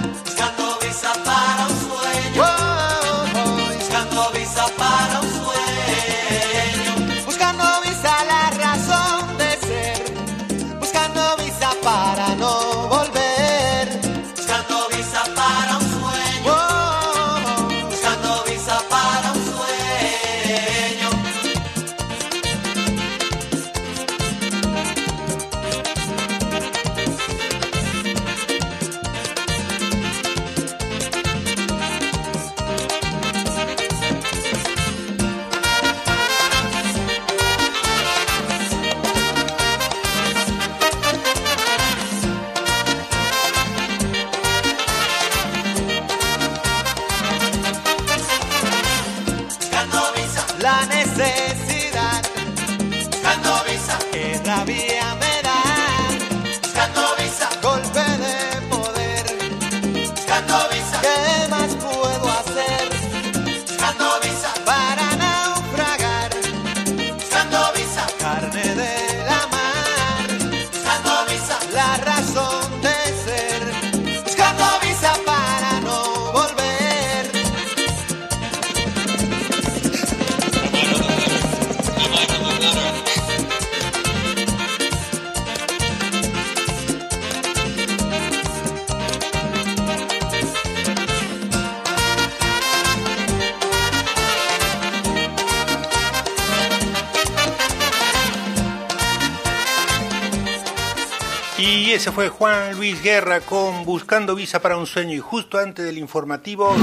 Ese fue Juan Luis Guerra con Buscando Visa para un Sueño. Y justo antes del informativo,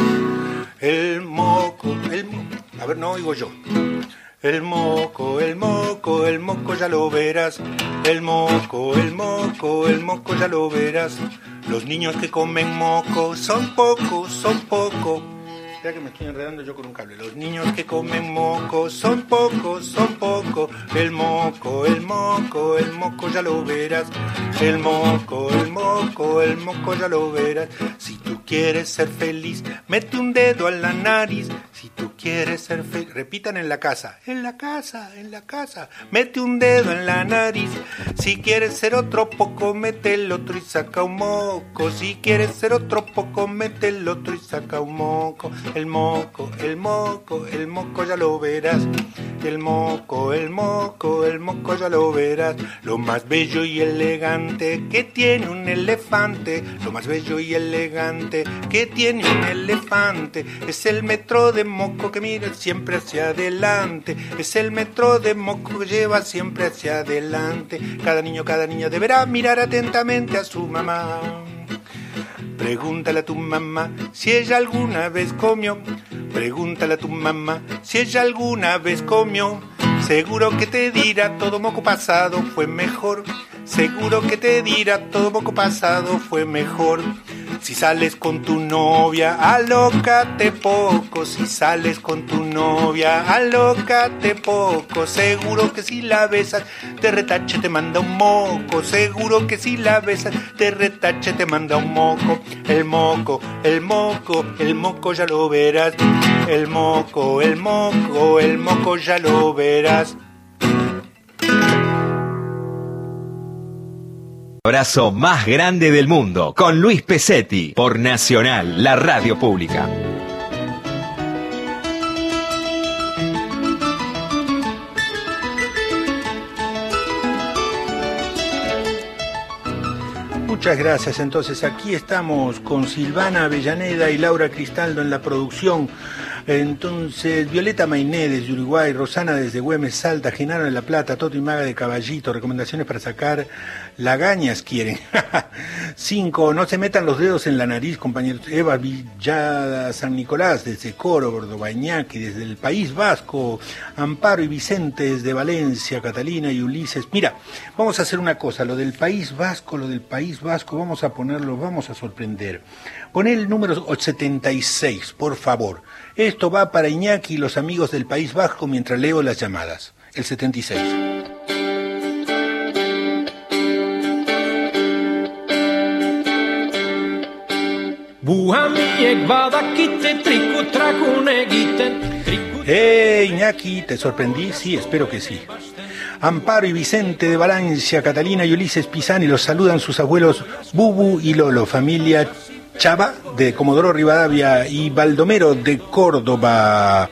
el moco. El, a ver, no yo. El moco, el moco, el moco ya lo verás. El moco, el moco, el moco ya lo verás. Los niños que comen moco son pocos, son pocos. Ya que me estoy enredando yo con un cable. Los niños que comen moco son pocos, son pocos. El moco, el moco, el moco ya lo verás. El moco, el moco, el moco ya lo verás. Si tú quieres ser feliz, mete un dedo en la nariz. Si tú quieres ser feliz, repitan en la casa. En la casa, en la casa. Mete un dedo en la nariz. Si quieres ser otro poco, mete el otro y saca un moco. Si quieres ser otro poco, mete el otro y saca un moco. El moco, el moco, el moco ya lo verás. El moco, el moco, el moco ya lo verás. Lo más bello y elegante que tiene un elefante. Lo más bello y elegante que tiene un elefante. Es el metro de moco que mira siempre hacia adelante. Es el metro de moco que lleva siempre hacia adelante. Cada niño, cada niña deberá mirar atentamente a su mamá. Pregúntale a tu mamá si ella alguna vez comió. Pregúntale a tu mamá si ella alguna vez comió. Seguro que te dirá todo moco pasado fue mejor. Seguro que te dirá todo moco pasado fue mejor. Si sales con tu novia, alócate poco. Si sales con tu novia, alócate poco. Seguro que si la besas, te retache, te manda un moco. Seguro que si la besas, te retache, te manda un moco. El moco, el moco, el moco ya lo verás. El moco, el moco, el moco ya lo verás. Abrazo más grande del mundo con Luis Pesetti por Nacional, la radio pública. Muchas gracias. Entonces aquí estamos con Silvana Avellaneda y Laura Cristaldo en la producción. Entonces, Violeta Mainé desde Uruguay, Rosana desde Güemes, Salta, Genaro de La Plata, Toto y Maga de Caballito, recomendaciones para sacar lagañas quieren. Cinco, no se metan los dedos en la nariz, compañeros. Eva Villada San Nicolás desde Coro, Gordobañaki, desde el País Vasco, Amparo y Vicente desde Valencia, Catalina y Ulises. Mira, vamos a hacer una cosa, lo del País Vasco, lo del País Vasco, vamos a ponerlo, vamos a sorprender. Pon el número 76, por favor. Esto va para Iñaki y los amigos del País Vasco mientras leo las llamadas. El 76. Buhamiek badakite triku trakun egiten ¡Eh, Iñaki! ¿Te sorprendí? Sí, espero que sí. Amparo y Vicente de Valencia, Catalina y Ulises Pisani los saludan sus abuelos Bubu y Lolo, familia Chava de Comodoro Rivadavia y Baldomero de Córdoba.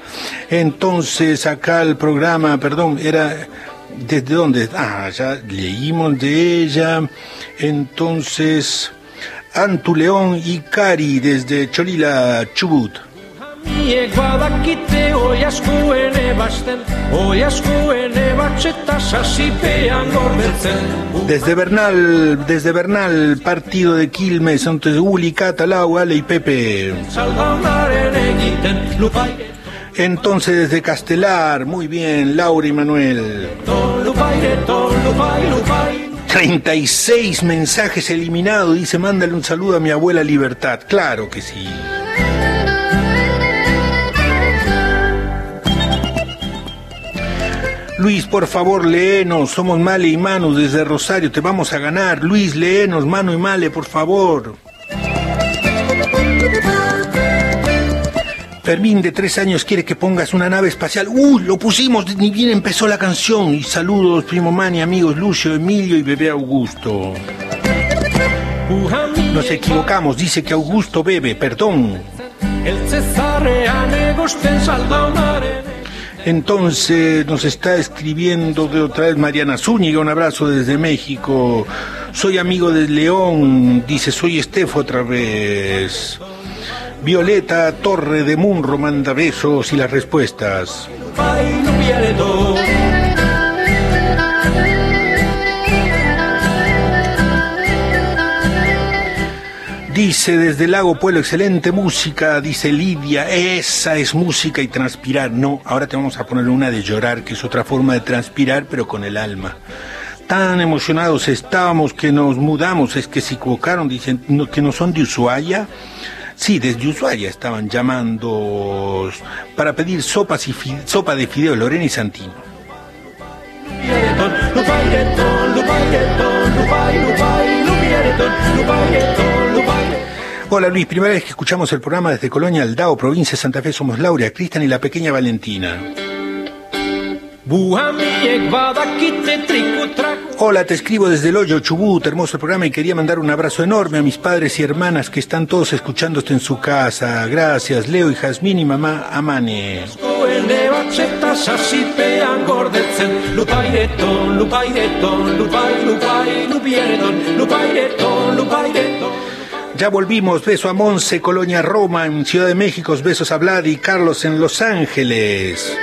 Entonces acá el programa, perdón, era desde dónde? Ah, ya leímos de ella. Entonces Antu León y Cari desde Cholila, Chubut. Badakite oi Oi gordetzen Desde Bernal, desde Bernal, partido de Quilmes, entonces Uli, Catalau, Ale y Pepe. Entonces desde Castelar, muy bien, Laura y Manuel. Ton lupaire, ton lupai, lupai 36 mensajes eliminados, dice, mándale un saludo a mi abuela Libertad. Claro que sí. Luis, por favor, léenos. Somos Male y Manu desde Rosario. Te vamos a ganar. Luis, léenos. Manu y Male, por favor. Fermín, de tres años, quiere que pongas una nave espacial. ¡Uy! Lo pusimos, ni bien empezó la canción. Y saludos, primo Mani, amigos Lucio, Emilio y bebé Augusto. Nos equivocamos, dice que Augusto bebe, perdón. Entonces nos está escribiendo de otra vez Mariana Zúñiga, un abrazo desde México. Soy amigo de León, dice, soy Estefo otra vez. Violeta Torre de Munro manda besos y las respuestas. Dice desde el Lago Pueblo, excelente música, dice Lidia, esa es música y transpirar. No, ahora te vamos a poner una de llorar, que es otra forma de transpirar, pero con el alma. Tan emocionados estábamos que nos mudamos, es que se equivocaron, dicen que no son de Ushuaia. Sí, desde Ushuaia estaban llamando para pedir sopas y sopa de fideo Lorena y Santino. Hola Luis, primera vez que escuchamos el programa desde Colonia Aldao, provincia de Santa Fe, somos Laura, Cristian y la pequeña Valentina. Hola, te escribo desde el hoyo Chubut, hermoso programa y quería mandar un abrazo enorme a mis padres y hermanas que están todos escuchándote en su casa. Gracias, Leo y Jazmín y mamá Amane. Ya volvimos, beso a Monse, Colonia Roma, en Ciudad de México, besos a Vlad y Carlos en Los Ángeles.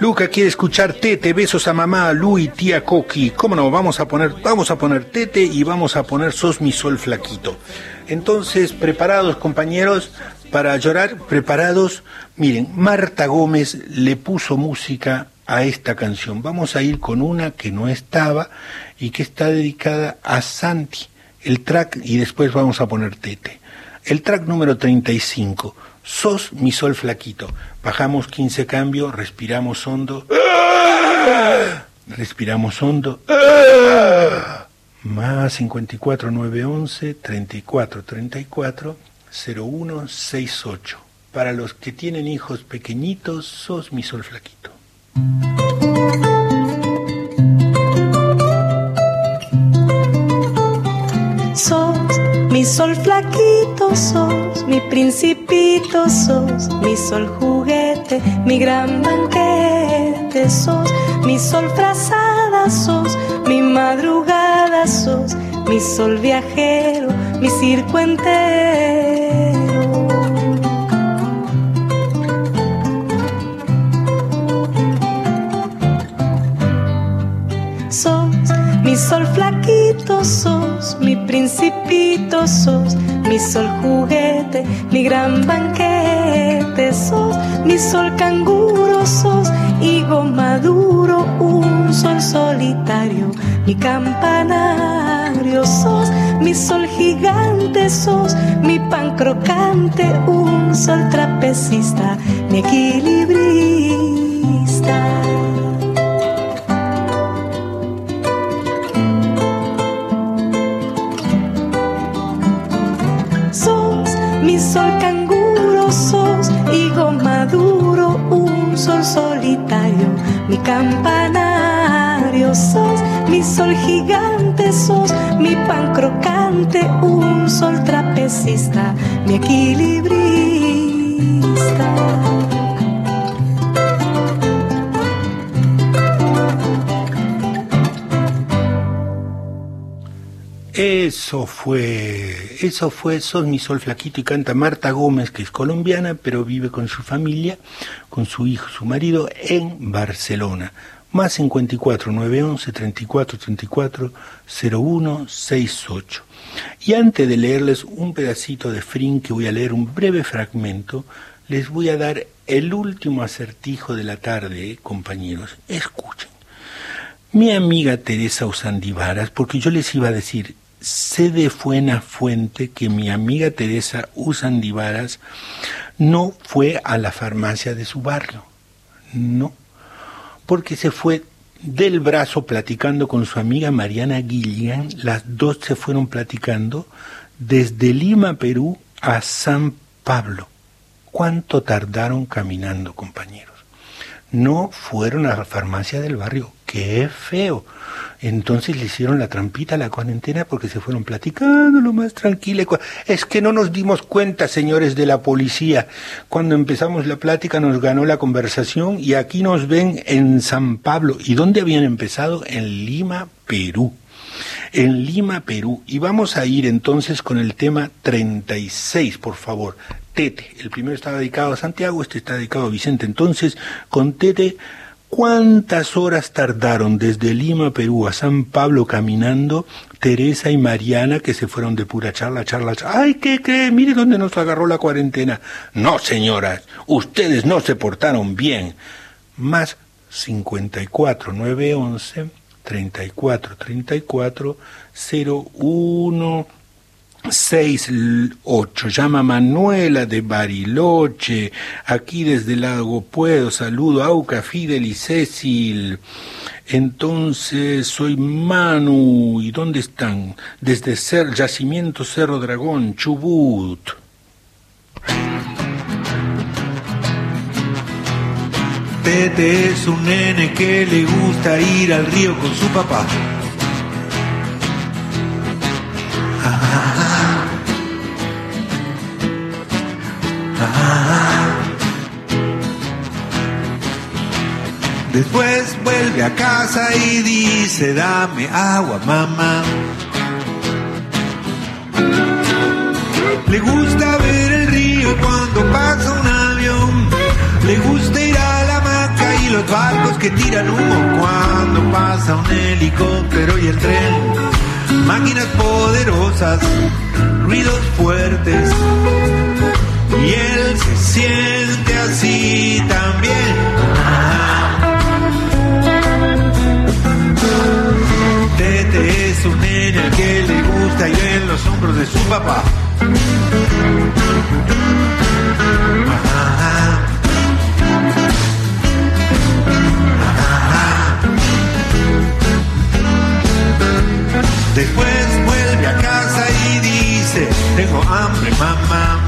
Luca quiere escuchar Tete, besos a mamá, Lu y tía Coqui. ¿Cómo no? Vamos a poner, vamos a poner Tete y vamos a poner Sos mi sol flaquito. Entonces, preparados compañeros para llorar, preparados. Miren, Marta Gómez le puso música a esta canción. Vamos a ir con una que no estaba y que está dedicada a Santi. El track y después vamos a poner Tete. El track número 35. Sos mi sol flaquito. Bajamos 15 cambios, respiramos hondo. Respiramos hondo. Más 54 911 34 34 01 68. Para los que tienen hijos pequeñitos, sos mi sol flaquito. Sos mi sol flaquito, sos mi principito, sos mi sol juguete, mi gran banquete, sos mi sol frazada, sos mi madrugada, sos mi sol viajero, mi circo entero. sos mi sol flaquito, sos mi principito, sos mi sol juguete, mi gran banquete, sos mi sol canguro, sos higo maduro, un sol solitario, mi campanario, sos mi sol gigante, sos mi pan crocante, un sol trapecista, mi equilibrista. Sol canguro, sos higo maduro, un sol solitario, mi campanario, sos mi sol gigante, sos mi pan crocante, un sol trapecista, mi equilibrista. Eso fue, eso fue Sos mi sol flaquito y canta Marta Gómez, que es colombiana, pero vive con su familia, con su hijo, su marido, en Barcelona. Más 54 911 34 34 01 68. Y antes de leerles un pedacito de Frin, que voy a leer un breve fragmento, les voy a dar el último acertijo de la tarde, eh, compañeros. Escuchen. Mi amiga Teresa Usandivaras, porque yo les iba a decir, sé de buena fuente que mi amiga Teresa Usandivaras no fue a la farmacia de su barrio. No, porque se fue del brazo platicando con su amiga Mariana Gillian. Las dos se fueron platicando desde Lima, Perú, a San Pablo. ¿Cuánto tardaron caminando, compañeros? No fueron a la farmacia del barrio. ¡Qué feo! Entonces le hicieron la trampita a la cuarentena porque se fueron platicando lo más tranquila. Es que no nos dimos cuenta, señores de la policía. Cuando empezamos la plática nos ganó la conversación y aquí nos ven en San Pablo. ¿Y dónde habían empezado? En Lima, Perú. En Lima, Perú. Y vamos a ir entonces con el tema 36, por favor. Tete. El primero estaba dedicado a Santiago, este está dedicado a Vicente. Entonces, con Tete ¿Cuántas horas tardaron desde Lima, Perú a San Pablo caminando Teresa y Mariana que se fueron de pura charla, charla, charla? ¡Ay, qué cree! Mire dónde nos agarró la cuarentena. No, señoras, ustedes no se portaron bien. Más 54 911 34 34 01 68. Llama Manuela de Bariloche. Aquí desde Lago Puedo. Saludo Auca, Fidel y Cecil. Entonces soy Manu. ¿Y dónde están? Desde Cer Yacimiento Cerro Dragón, Chubut. Tete es un nene que le gusta ir al río con su papá. Después vuelve a casa y dice, dame agua, mamá. Le gusta ver el río cuando pasa un avión. Le gusta ir a la hamaca y los barcos que tiran humo cuando pasa un helicóptero y el tren. Máquinas poderosas, ruidos fuertes. Y él se siente así también. Tete es un nene al que le gusta ir en los hombros de su papá. Después vuelve a casa y dice, tengo hambre, mamá.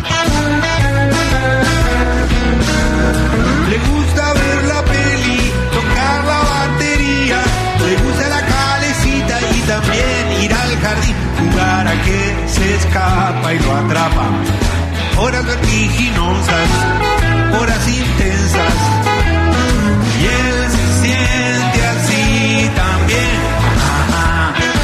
Le gusta ver la peli, tocar la batería, le gusta la calecita y también ir al jardín, jugar a que se escapa y lo atrapa. Horas vertiginosas, horas intensas, y él se siente así también. Tete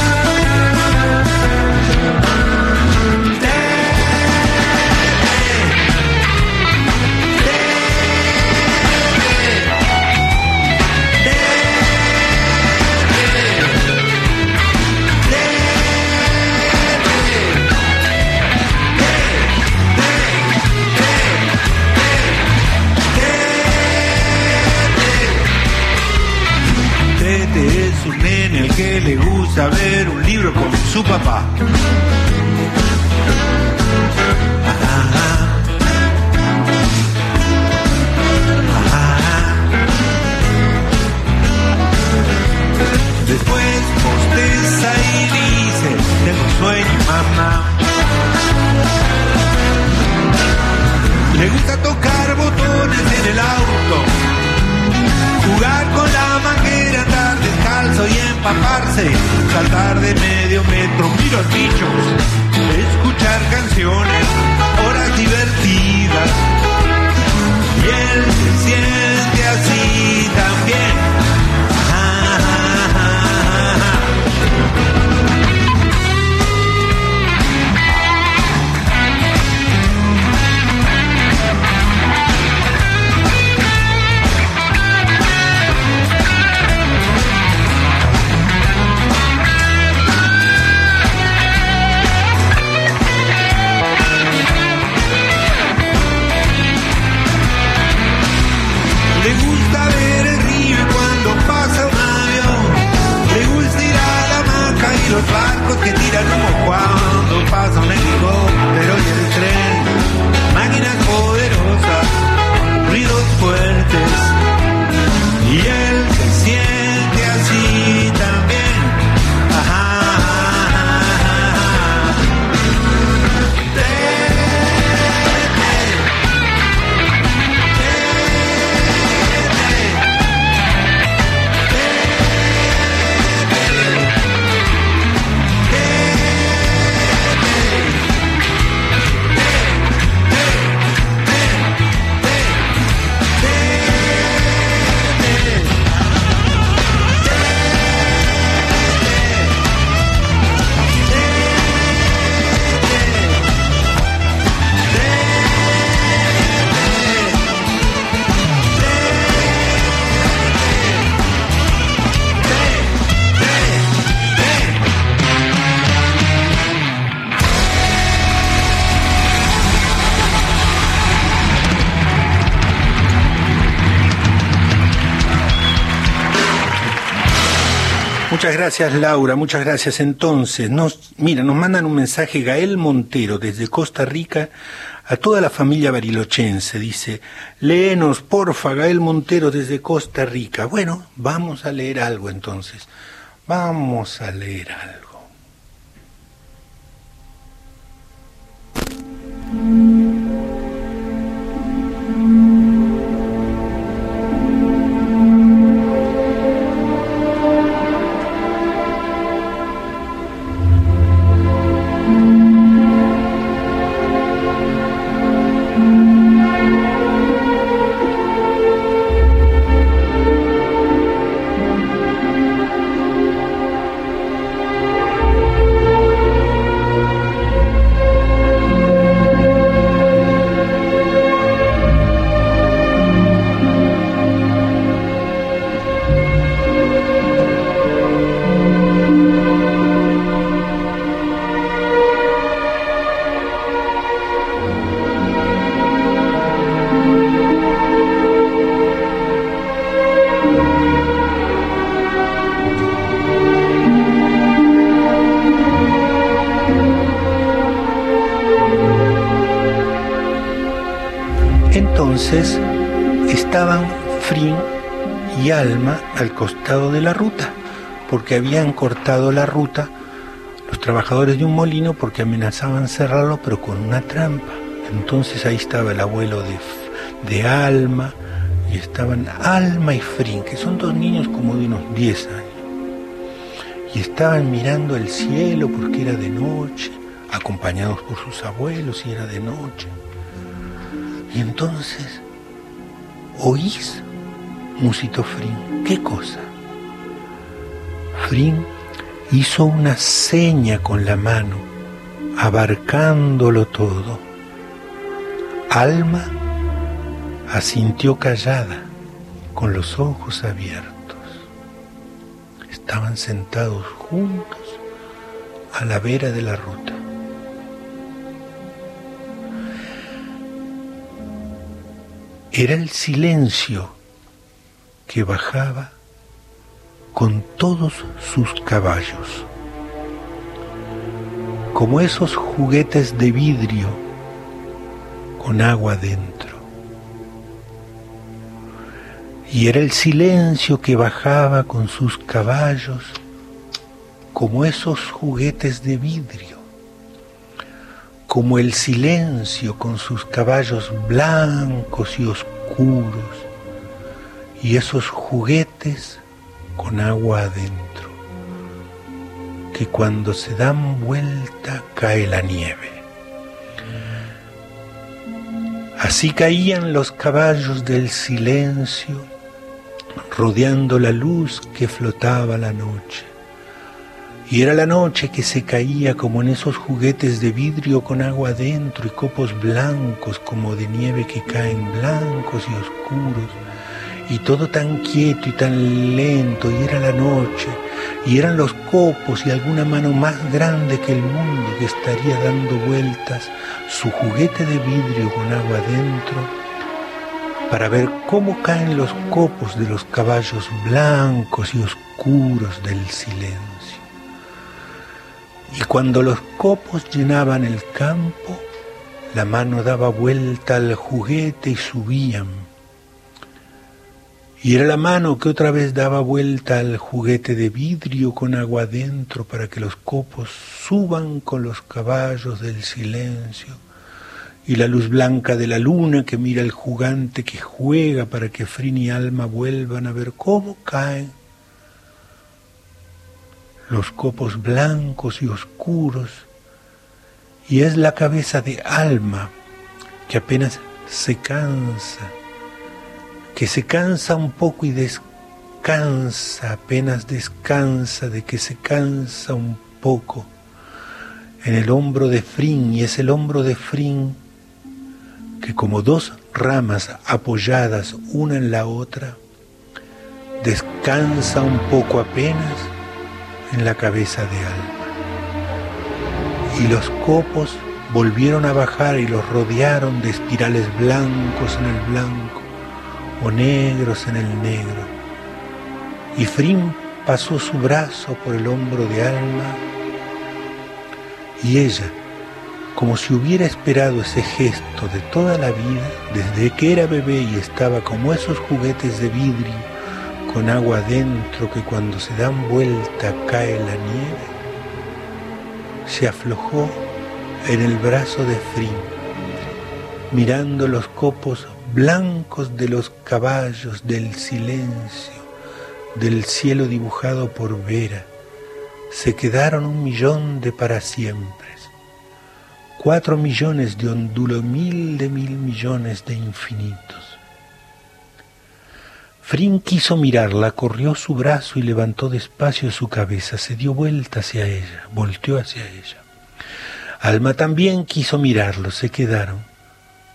con gracias Laura, muchas gracias. Entonces, nos, mira, nos mandan un mensaje Gael Montero desde Costa Rica a toda la familia barilochense. Dice, léenos porfa Gael Montero desde Costa Rica. Bueno, vamos a leer algo entonces. Vamos a leer algo. Entonces estaban Frin y Alma al costado de la ruta, porque habían cortado la ruta los trabajadores de un molino porque amenazaban cerrarlo, pero con una trampa. Entonces ahí estaba el abuelo de, de Alma, y estaban Alma y Frin, que son dos niños como de unos 10 años. Y estaban mirando el cielo porque era de noche, acompañados por sus abuelos y era de noche. Y entonces, ¿oís? musitó Frin. ¿Qué cosa? Frin hizo una seña con la mano, abarcándolo todo. Alma asintió callada, con los ojos abiertos. Estaban sentados juntos a la vera de la ruta. Era el silencio que bajaba con todos sus caballos, como esos juguetes de vidrio con agua dentro. Y era el silencio que bajaba con sus caballos, como esos juguetes de vidrio, como el silencio con sus caballos blancos y oscuros, y esos juguetes con agua adentro, que cuando se dan vuelta cae la nieve. Así caían los caballos del silencio, rodeando la luz que flotaba la noche. Y era la noche que se caía como en esos juguetes de vidrio con agua adentro y copos blancos como de nieve que caen blancos y oscuros y todo tan quieto y tan lento, y era la noche, y eran los copos y alguna mano más grande que el mundo que estaría dando vueltas su juguete de vidrio con agua dentro para ver cómo caen los copos de los caballos blancos y oscuros del silencio. Y cuando los copos llenaban el campo, la mano daba vuelta al juguete y subían. Y era la mano que otra vez daba vuelta al juguete de vidrio con agua adentro para que los copos suban con los caballos del silencio y la luz blanca de la luna que mira el jugante que juega para que Frin y Alma vuelvan a ver cómo caen los copos blancos y oscuros y es la cabeza de Alma que apenas se cansa que se cansa un poco y descansa, apenas descansa, de que se cansa un poco. En el hombro de Frin, y es el hombro de Frin que como dos ramas apoyadas una en la otra, descansa un poco apenas en la cabeza de Alma. Y los copos volvieron a bajar y los rodearon de espirales blancos en el blanco o negros en el negro. Y Frim pasó su brazo por el hombro de Alma y ella, como si hubiera esperado ese gesto de toda la vida, desde que era bebé y estaba como esos juguetes de vidrio con agua dentro que cuando se dan vuelta cae la nieve, se aflojó en el brazo de Frim, mirando los copos blancos de los caballos del silencio, del cielo dibujado por Vera, se quedaron un millón de para siempre, cuatro millones de ondulo, mil de mil millones de infinitos. Frin quiso mirarla, corrió su brazo y levantó despacio su cabeza, se dio vuelta hacia ella, volteó hacia ella. Alma también quiso mirarlo, se quedaron,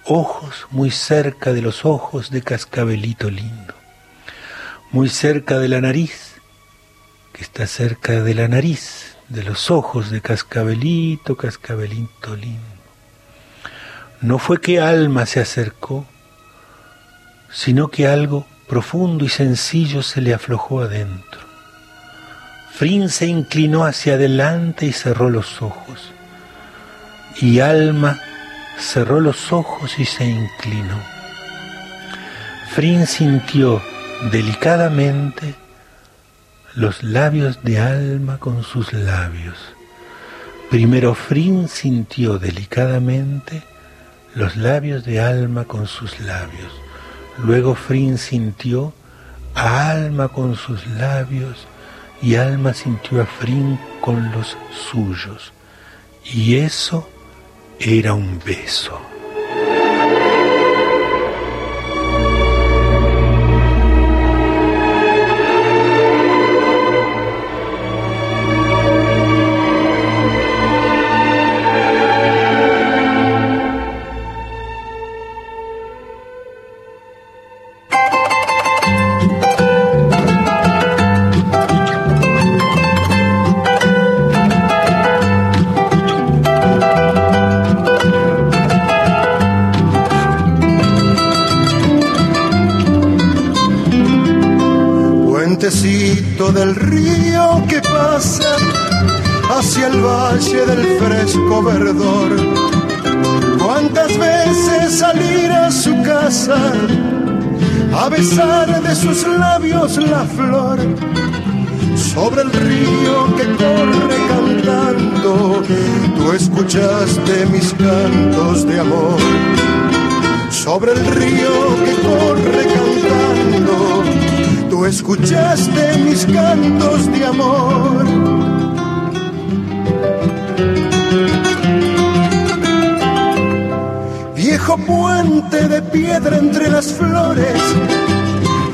ojos muy cerca de los ojos de Cascabelito lindo, muy cerca de la nariz, que está cerca de la nariz, de los ojos de Cascabelito, Cascabelito lindo. No fue que Alma se acercó, sino que algo profundo y sencillo se le aflojó adentro. Frin se inclinó hacia adelante y cerró los ojos. Y Alma cerró los ojos y se inclinó. Frin sintió delicadamente los labios de Alma con sus labios. Primero Frin sintió delicadamente los labios de Alma con sus labios. Luego Frin sintió a Alma con sus labios y Alma sintió a Frin con los suyos. Y eso era un beso. Cantos de amor sobre el río que corre cantando. Tú escuchaste mis cantos de amor. Viejo puente de piedra entre las flores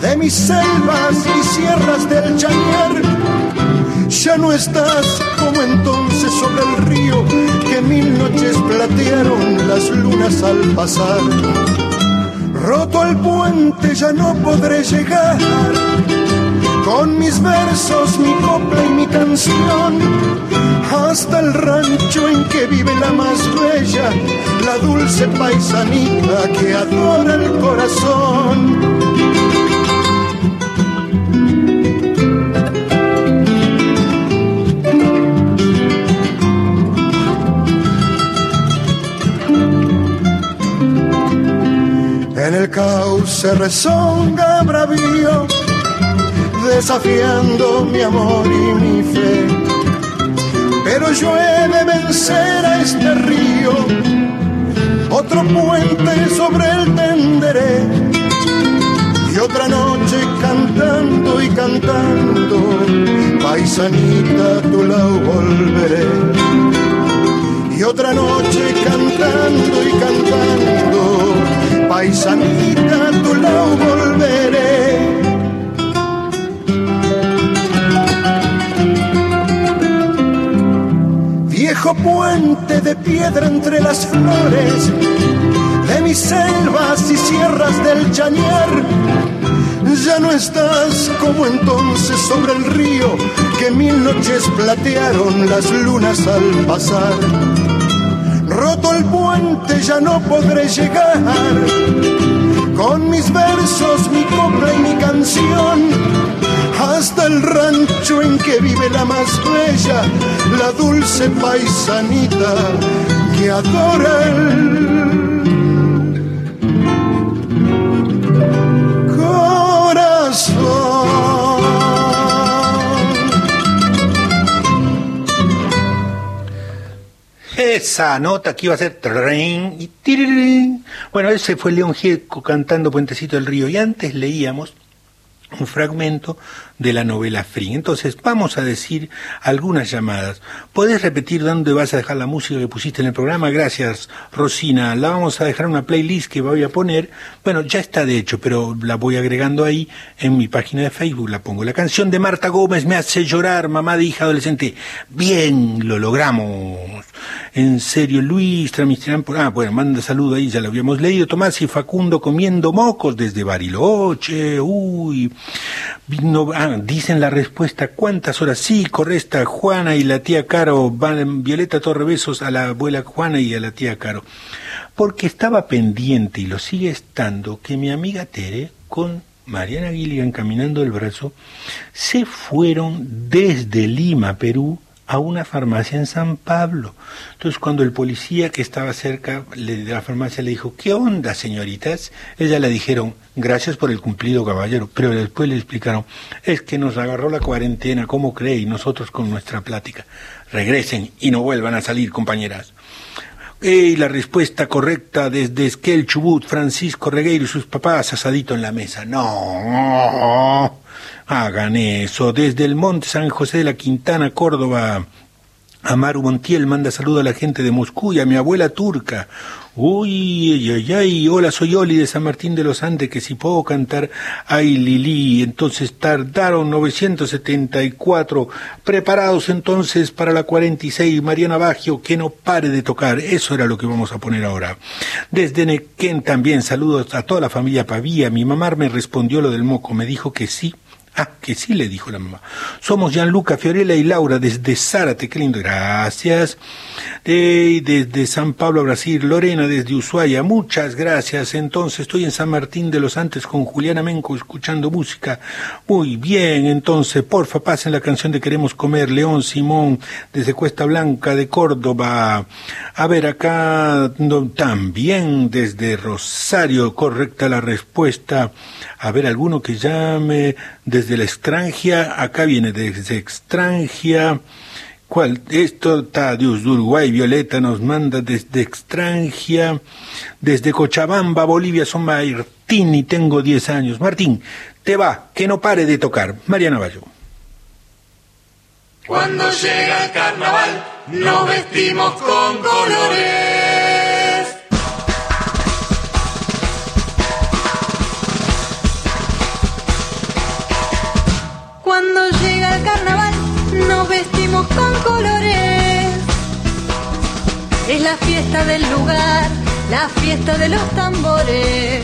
de mis selvas y sierras del Chañar. Ya no estás como entonces sobre el río que mil noches platearon las lunas al pasar. Roto el puente ya no podré llegar con mis versos, mi copla y mi canción hasta el rancho en que vive la más bella, la dulce paisanita que adora el corazón. El cauce rezonga bravío, desafiando mi amor y mi fe. Pero yo he de vencer a este río, otro puente sobre el tenderé. Y otra noche cantando y cantando, paisanita, tu la volveré. Y otra noche cantando y cantando, paisanita, tu la volveré. Viejo puente de piedra entre las flores de mis selvas y sierras del Chañar. Ya no estás como entonces sobre el río que mil noches platearon las lunas al pasar. Roto el puente ya no podré llegar. Con mis versos, mi copla y mi canción hasta el rancho en que vive la más bella, la dulce paisanita que adora el Esa nota que iba a ser y. Bueno, ese fue León Gieco cantando Puentecito del Río. Y antes leíamos un fragmento de la novela Free. Entonces, vamos a decir algunas llamadas. ¿Podés repetir dónde vas a dejar la música que pusiste en el programa? Gracias, Rosina. La vamos a dejar en una playlist que voy a poner. Bueno, ya está de hecho, pero la voy agregando ahí en mi página de Facebook. La pongo. La canción de Marta Gómez me hace llorar, mamá de hija adolescente. Bien, lo logramos. En serio, Luis, transmitirán por... Ah, bueno, manda saludo ahí, ya lo habíamos leído. Tomás y Facundo comiendo mocos desde Bariloche. Uy. Ah, dicen la respuesta, ¿cuántas horas? Sí, correcta, Juana y la tía Caro, van, Violeta Torrebesos a la abuela Juana y a la tía Caro. Porque estaba pendiente, y lo sigue estando, que mi amiga Tere, con Mariana Gilligan caminando el brazo, se fueron desde Lima, Perú, a una farmacia en San Pablo. Entonces cuando el policía que estaba cerca de la farmacia le dijo, ¿qué onda, señoritas? Ella le dijeron, gracias por el cumplido, caballero. Pero después le explicaron, es que nos agarró la cuarentena, ¿cómo cree? Y nosotros con nuestra plática. Regresen y no vuelvan a salir, compañeras. Y la respuesta correcta desde Esquel Chubut, Francisco Regueiro y sus papás asadito en la mesa. No, hagan eso. Desde el Monte San José de la Quintana, Córdoba, Amaru Montiel manda saludo a la gente de Moscú y a mi abuela turca. Uy, ay, ay, hola, soy Oli de San Martín de los Andes, que si puedo cantar, ay, Lili. Entonces tardaron 974, preparados entonces para la 46, Mariana Baggio, que no pare de tocar. Eso era lo que vamos a poner ahora. Desde Nequén también, saludos a toda la familia Pavía. Mi mamá me respondió lo del moco, me dijo que sí, Ah, que sí, le dijo la mamá. Somos Gianluca, Fiorella y Laura desde Zárate, qué lindo. Gracias. De, desde San Pablo, Brasil. Lorena desde Ushuaia, muchas gracias. Entonces estoy en San Martín de los Andes con Juliana Menco escuchando música. Muy bien, entonces, porfa, pasen la canción de Queremos Comer. León Simón desde Cuesta Blanca de Córdoba. A ver, acá también desde Rosario, correcta la respuesta. A ver, alguno que llame desde la extranjia, acá viene desde extranjia. ¿Cuál? Esto está de Uruguay, Violeta nos manda desde extranjia, desde Cochabamba, Bolivia, son Martín y tengo 10 años. Martín, te va, que no pare de tocar. Mariana Bayo. Cuando llega el carnaval, nos vestimos con colores. Carnaval nos vestimos con colores. Es la fiesta del lugar, la fiesta de los tambores.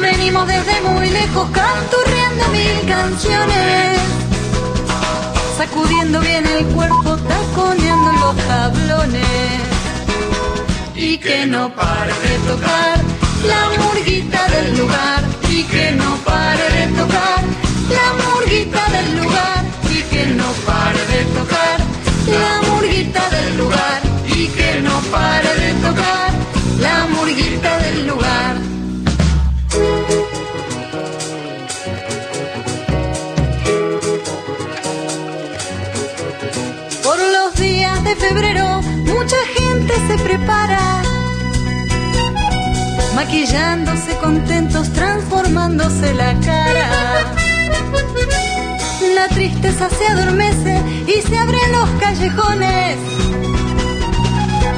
Venimos desde muy lejos canturreando mil canciones. Sacudiendo bien el cuerpo, taconeando los tablones. Y que no pare de tocar la murguita del lugar. Y que no pare de tocar la murguita del lugar y que no pare de tocar la murguita del lugar y que no pare de tocar la murguita del lugar. Por los días de febrero mucha gente se prepara maquillándose contentos, transformándose la cara. La tristeza se adormece y se abren los callejones.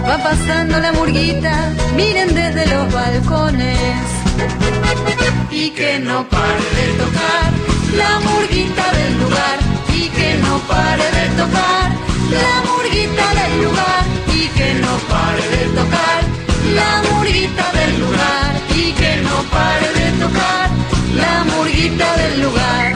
Va pasando la murguita, miren desde los balcones. Y que no pare de tocar la murguita del lugar. Y que no pare de tocar la murguita del lugar. Y que no pare de tocar la murguita del lugar. Y que no pare de tocar la murguita del lugar.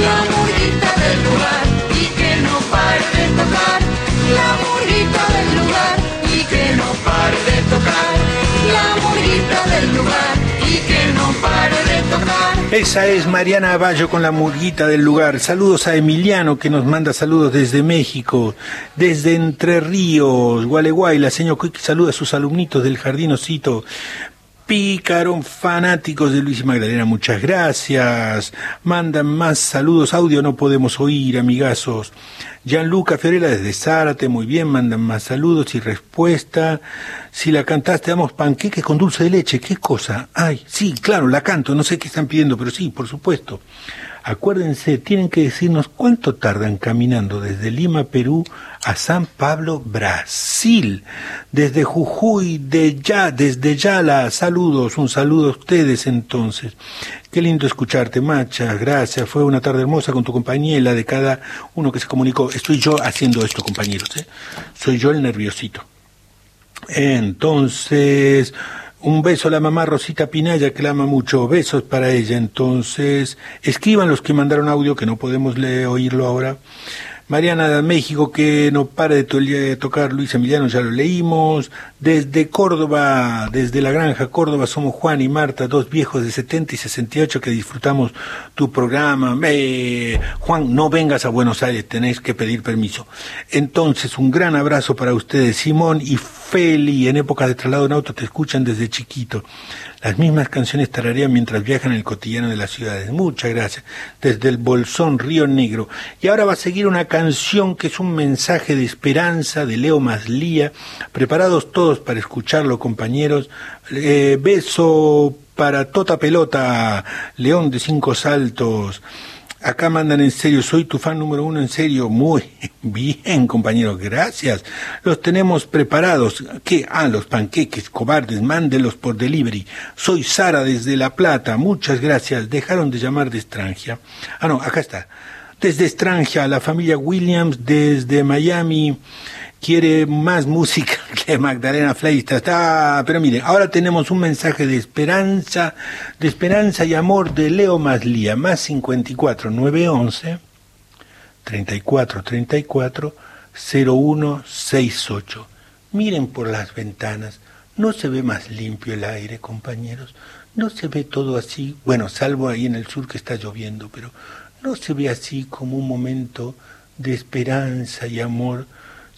la murita del lugar y que no pare de tocar, la murita del lugar y que no pare de tocar, la murita del lugar y que no pare de tocar. Esa es Mariana Aballo con la murguita del lugar. Saludos a Emiliano que nos manda saludos desde México, desde Entre Ríos, Gualeguay, la señora Quick saluda a sus alumnitos del Jardín jardincito. Pícaro, fanáticos de Luis y Magdalena, muchas gracias. Mandan más saludos, audio no podemos oír, amigazos. Gianluca Fiorella desde Zárate, muy bien, mandan más saludos y respuesta. Si la cantaste, damos panqueques con dulce de leche, ¿qué cosa? Ay, sí, claro, la canto, no sé qué están pidiendo, pero sí, por supuesto. Acuérdense, tienen que decirnos cuánto tardan caminando desde Lima, Perú, a San Pablo, Brasil. Desde Jujuy, de ya, desde Yala, saludos, un saludo a ustedes entonces. Qué lindo escucharte, Macha, gracias. Fue una tarde hermosa con tu compañía y la de cada uno que se comunicó. Estoy yo haciendo esto, compañeros. ¿eh? Soy yo el nerviosito. Entonces, un beso a la mamá Rosita Pinaya, que la ama mucho. Besos para ella. Entonces, escriban los que mandaron audio, que no podemos leer, oírlo ahora. Mariana de México, que no para de, de tocar Luis Emiliano, ya lo leímos. Desde Córdoba, desde la granja Córdoba, somos Juan y Marta, dos viejos de 70 y 68 que disfrutamos tu programa. Eh, Juan, no vengas a Buenos Aires, tenéis que pedir permiso. Entonces, un gran abrazo para ustedes, Simón y Feli. En épocas de traslado en auto te escuchan desde chiquito. Las mismas canciones tararean mientras viajan el cotidiano de las ciudades. Muchas gracias. Desde el Bolsón, Río Negro. Y ahora va a seguir una canción que es un mensaje de esperanza de Leo Maslía. Preparados todos para escucharlo, compañeros. Eh, beso para Tota Pelota, León de Cinco Saltos. Acá mandan en serio, soy tu fan número uno en serio. Muy bien, compañeros, gracias. Los tenemos preparados. ¿Qué? Ah, los panqueques, cobardes, mándenlos por delivery. Soy Sara desde La Plata, muchas gracias. Dejaron de llamar de Estrangia. Ah, no, acá está. Desde Estrangia, la familia Williams, desde Miami quiere más música que Magdalena Fleista. Está, pero miren, ahora tenemos un mensaje de esperanza, de esperanza y amor de Leo Maslía, más 54 911 34 34 0168. Miren por las ventanas, no se ve más limpio el aire, compañeros. No se ve todo así, bueno, salvo ahí en el sur que está lloviendo, pero no se ve así como un momento de esperanza y amor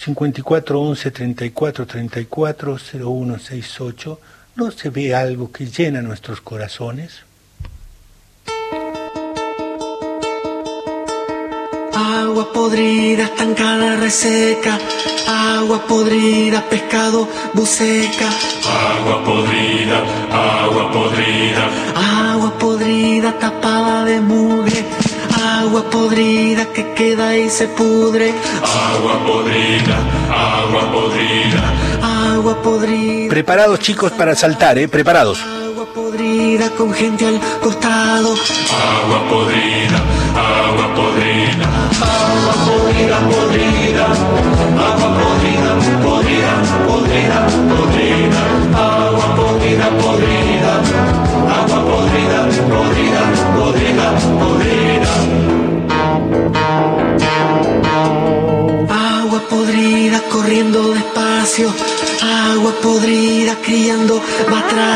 54 11 34 34 01 68 ¿no se ve algo que llena nuestros corazones? Agua podrida, estancada, reseca. Agua podrida, pescado, buceca. Agua podrida, agua podrida. Agua podrida, tapada de mugre. Agua podrida que queda y se pudre. Agua podrida, agua podrida. Agua podrida. Preparados chicos para saltar, ¿eh? Preparados. Agua podrida con gente al costado. Agua podrida, agua podrida. Agua podrida, podrida.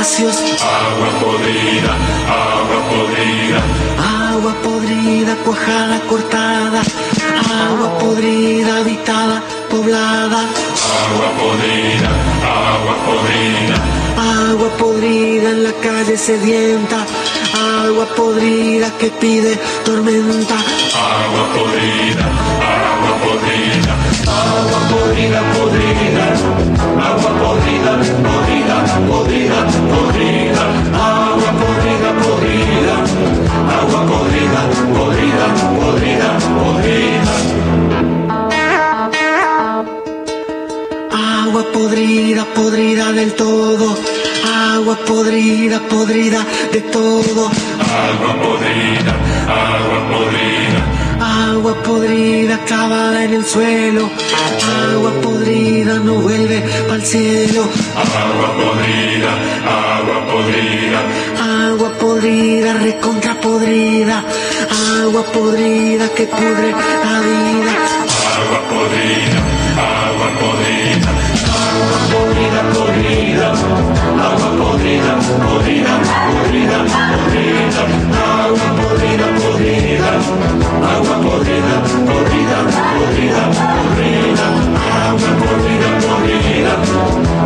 Agua podrida, agua podrida. Agua podrida cuajada, cortada. Agua podrida habitada, poblada. Agua podrida, agua podrida. Agua podrida en la calle sedienta. Que pide tormenta. Agua podrida, agua podrida. Agua podrida, podrida. Agua podrida, podrida, podrida, podrida. Agua podrida, podrida. Agua podrida, podrida, podrida, podrida. Agua podrida, podrida del todo. Agua podrida, podrida de todo. Agua podrida, agua podrida. Agua podrida clavada en el suelo. Agua podrida no vuelve al cielo. Agua podrida, agua podrida. Agua podrida, recontra podrida. Agua podrida que pudre la vida. Agua podrida, agua podrida. agua podrida, podrida, podrida, podrida, agua podrida, podrida, agua podrida, podrida, podrida, podrida, agua podrida, podrida,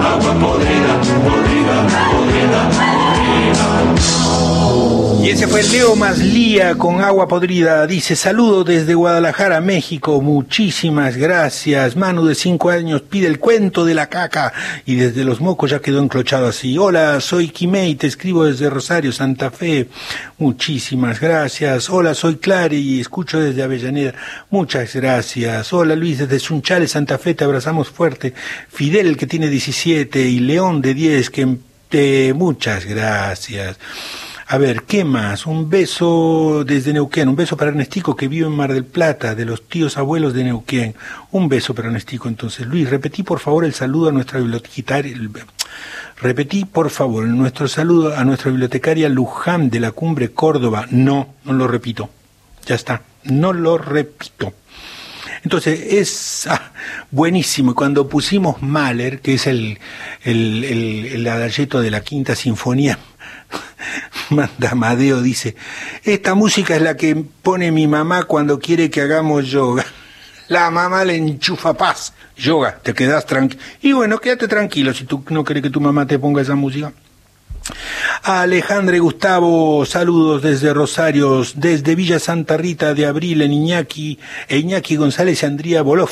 agua podrida, podrida, podrida, podrida. Y ese fue Leo Maslía con agua podrida. Dice, saludo desde Guadalajara, México. Muchísimas gracias. Manu de cinco años pide el cuento de la caca. Y desde los mocos ya quedó enclochado así. Hola, soy Kimei, te escribo desde Rosario, Santa Fe. Muchísimas gracias. Hola, soy Clary y escucho desde Avellaneda. Muchas gracias. Hola Luis, desde Sunchales, Santa Fe, te abrazamos fuerte. Fidel, que tiene 17, y León de 10, que te... muchas gracias. A ver, ¿qué más? Un beso desde Neuquén, un beso para Ernestico que vive en Mar del Plata, de los tíos abuelos de Neuquén. Un beso para Ernestico entonces. Luis, repetí por favor el saludo a nuestra bibliotecaria. Repetí por favor nuestro saludo a nuestra bibliotecaria Luján de la Cumbre Córdoba. No, no lo repito. Ya está, no lo repito. Entonces es ah, buenísimo. Cuando pusimos Mahler, que es el, el, el, de la quinta sinfonía, Manda Amadeo dice, esta música es la que pone mi mamá cuando quiere que hagamos yoga. La mamá le enchufa paz. Yoga, te quedas tranquilo. Y bueno, quédate tranquilo si tú no quieres que tu mamá te ponga esa música. Alejandre Gustavo, saludos desde Rosarios, desde Villa Santa Rita de Abril en Iñaki, e Iñaki González y Andría Bolov.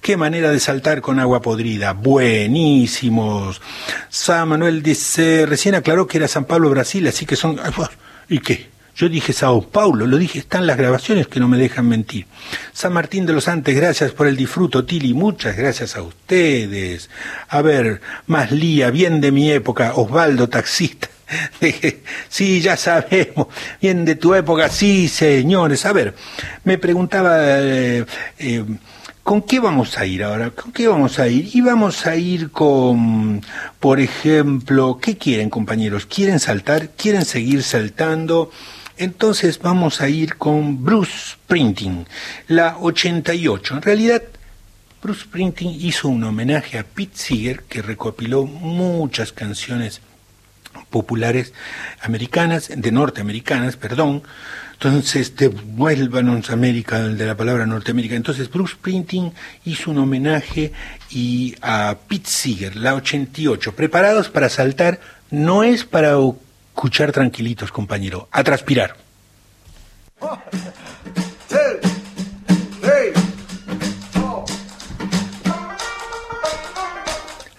Qué manera de saltar con agua podrida. Buenísimos. San Manuel dice, recién aclaró que era San Pablo, Brasil, así que son... ¿Y qué? Yo dije Sao Paulo, lo dije, están las grabaciones que no me dejan mentir. San Martín de los Antes, gracias por el disfruto, Tili, muchas gracias a ustedes. A ver, más lía, bien de mi época, Osvaldo, taxista. Sí, ya sabemos, bien de tu época, sí, señores. A ver, me preguntaba, eh, eh, ¿con qué vamos a ir ahora? ¿Con qué vamos a ir? Y vamos a ir con, por ejemplo, ¿qué quieren compañeros? ¿Quieren saltar? ¿Quieren seguir saltando? Entonces vamos a ir con Bruce Sprinting, la 88. En realidad, Bruce Sprinting hizo un homenaje a Pete Seeger, que recopiló muchas canciones populares americanas, de norteamericanas, perdón. Entonces, devuélvanos América, de la palabra Norteamérica. Entonces, Bruce Sprinting hizo un homenaje y a Pete Seeger, la 88. Preparados para saltar, no es para escuchar tranquilitos, compañero, a transpirar.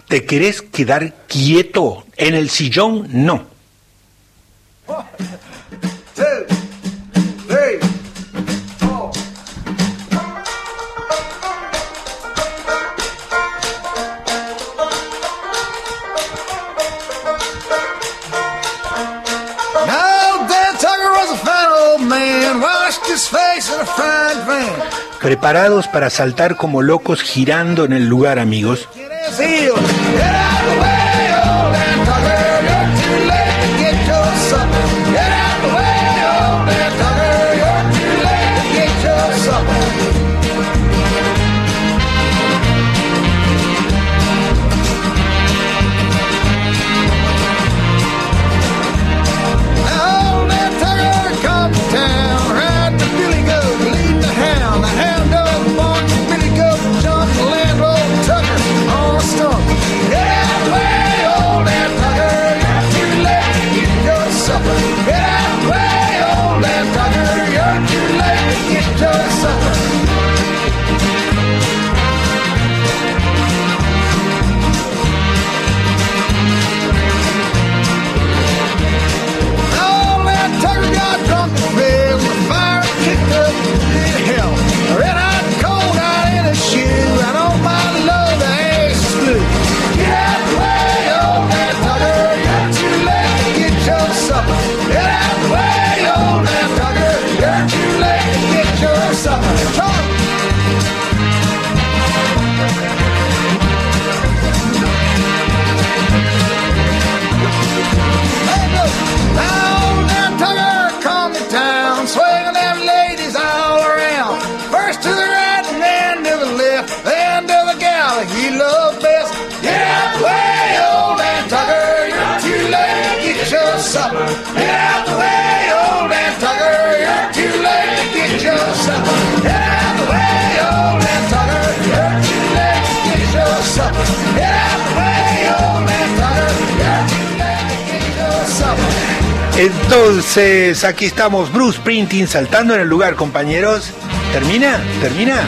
¿Te querés quedar quieto en el sillón? No. Preparados para saltar como locos girando en el lugar, amigos. Entonces, aquí estamos, Bruce Printing saltando en el lugar, compañeros. ¿Termina? ¿Termina?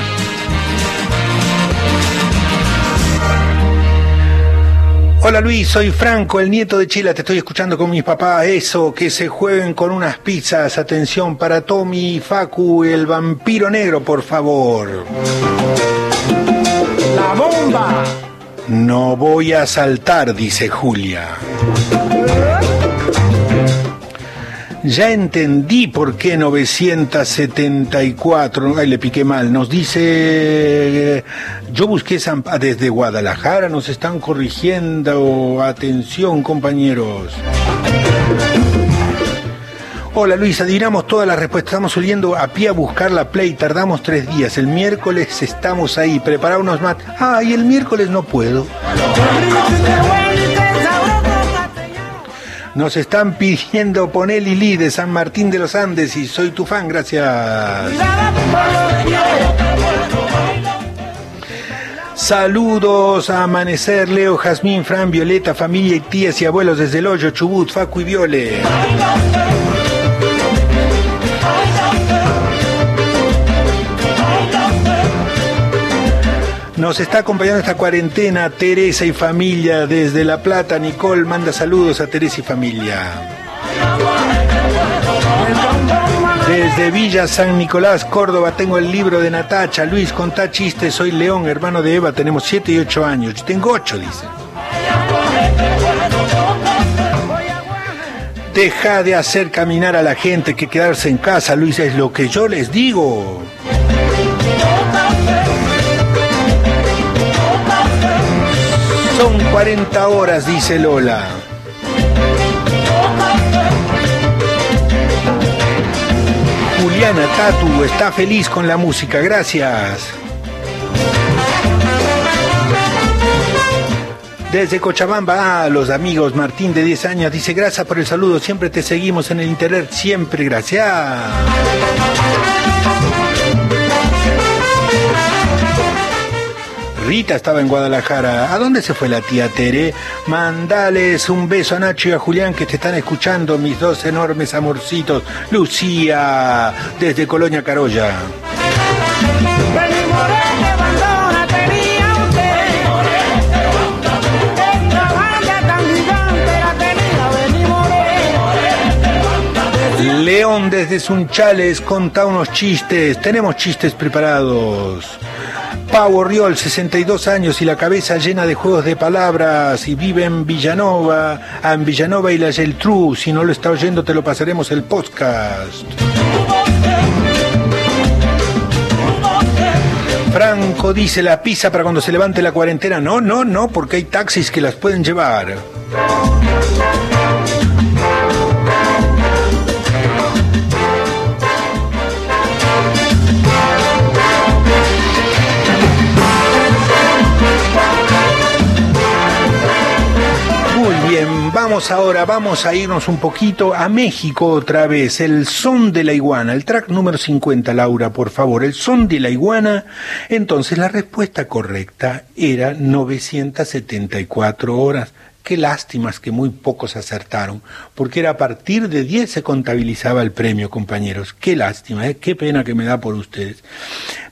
Hola Luis, soy Franco, el nieto de Chila, te estoy escuchando con mis papás. Eso, que se jueguen con unas pizzas. Atención para Tommy y Facu, el vampiro negro, por favor. La bomba. No voy a saltar, dice Julia. Ya entendí por qué 974, ay le piqué mal, nos dice, yo busqué San- desde Guadalajara, nos están corrigiendo, atención compañeros. Hola Luis, adivinamos todas las respuestas, estamos subiendo a pie a buscar la play, tardamos tres días, el miércoles estamos ahí, prepara unos más. Ah, y el miércoles no puedo. Nos están pidiendo poner Lili de San Martín de los Andes y soy tu fan, gracias. Saludos a Amanecer, Leo, Jazmín, Fran, Violeta, familia y tías y abuelos desde el hoyo, Chubut, Facu y Viole. Nos está acompañando esta cuarentena Teresa y familia desde La Plata. Nicole manda saludos a Teresa y familia. Desde Villa San Nicolás, Córdoba, tengo el libro de Natacha. Luis, contá chistes. Soy León, hermano de Eva. Tenemos 7 y 8 años. Yo tengo 8, dice. Deja de hacer caminar a la gente que quedarse en casa, Luis, es lo que yo les digo. Son 40 horas, dice Lola. Juliana Tatu está feliz con la música, gracias. Desde Cochabamba, ah, los amigos Martín de 10 años dice gracias por el saludo, siempre te seguimos en el internet, siempre gracias. Rita estaba en Guadalajara. ¿A dónde se fue la tía Tere? Mandales un beso a Nacho y a Julián que te están escuchando, mis dos enormes amorcitos. Lucía, desde Colonia Carolla. León desde Sunchales conta unos chistes. Tenemos chistes preparados. Pau Riol, 62 años y la cabeza llena de juegos de palabras y vive en Villanova, ah, en Villanova y la Geltrú. Si no lo está oyendo, te lo pasaremos el podcast. Franco dice la pizza para cuando se levante la cuarentena. No, no, no, porque hay taxis que las pueden llevar. Vamos ahora, vamos a irnos un poquito a México otra vez. El son de la iguana, el track número 50, Laura, por favor. El son de la iguana. Entonces la respuesta correcta era 974 horas. Qué lástimas que muy pocos acertaron, porque era a partir de 10 se contabilizaba el premio, compañeros. Qué lástima, ¿eh? qué pena que me da por ustedes.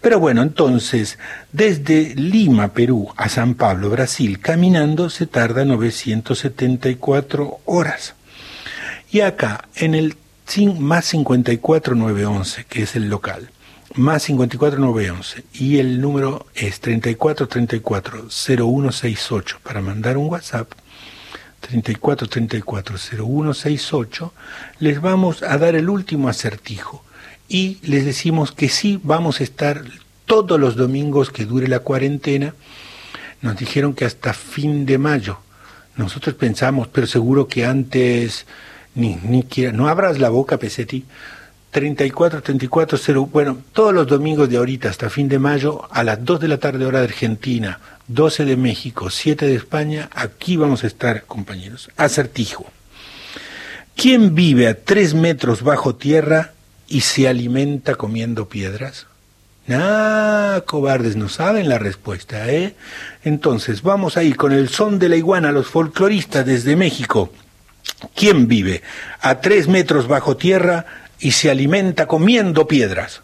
Pero bueno, entonces, desde Lima, Perú, a San Pablo, Brasil, caminando se tarda 974 horas. Y acá, en el más 54911, que es el local, más 54911, y el número es 34340168 para mandar un WhatsApp, 34340168, les vamos a dar el último acertijo y les decimos que sí vamos a estar todos los domingos que dure la cuarentena. Nos dijeron que hasta fin de mayo. Nosotros pensamos, pero seguro que antes ni ni quiera. No abras la boca, Pesetti. 34 34 0, bueno, todos los domingos de ahorita hasta fin de mayo a las 2 de la tarde hora de Argentina, 12 de México, 7 de España, aquí vamos a estar, compañeros. Acertijo. ¿Quién vive a 3 metros bajo tierra y se alimenta comiendo piedras? Ah, cobardes, no saben la respuesta, ¿eh? Entonces, vamos ahí con el son de la iguana, los folcloristas desde México. ¿Quién vive a tres metros bajo tierra y se alimenta comiendo piedras?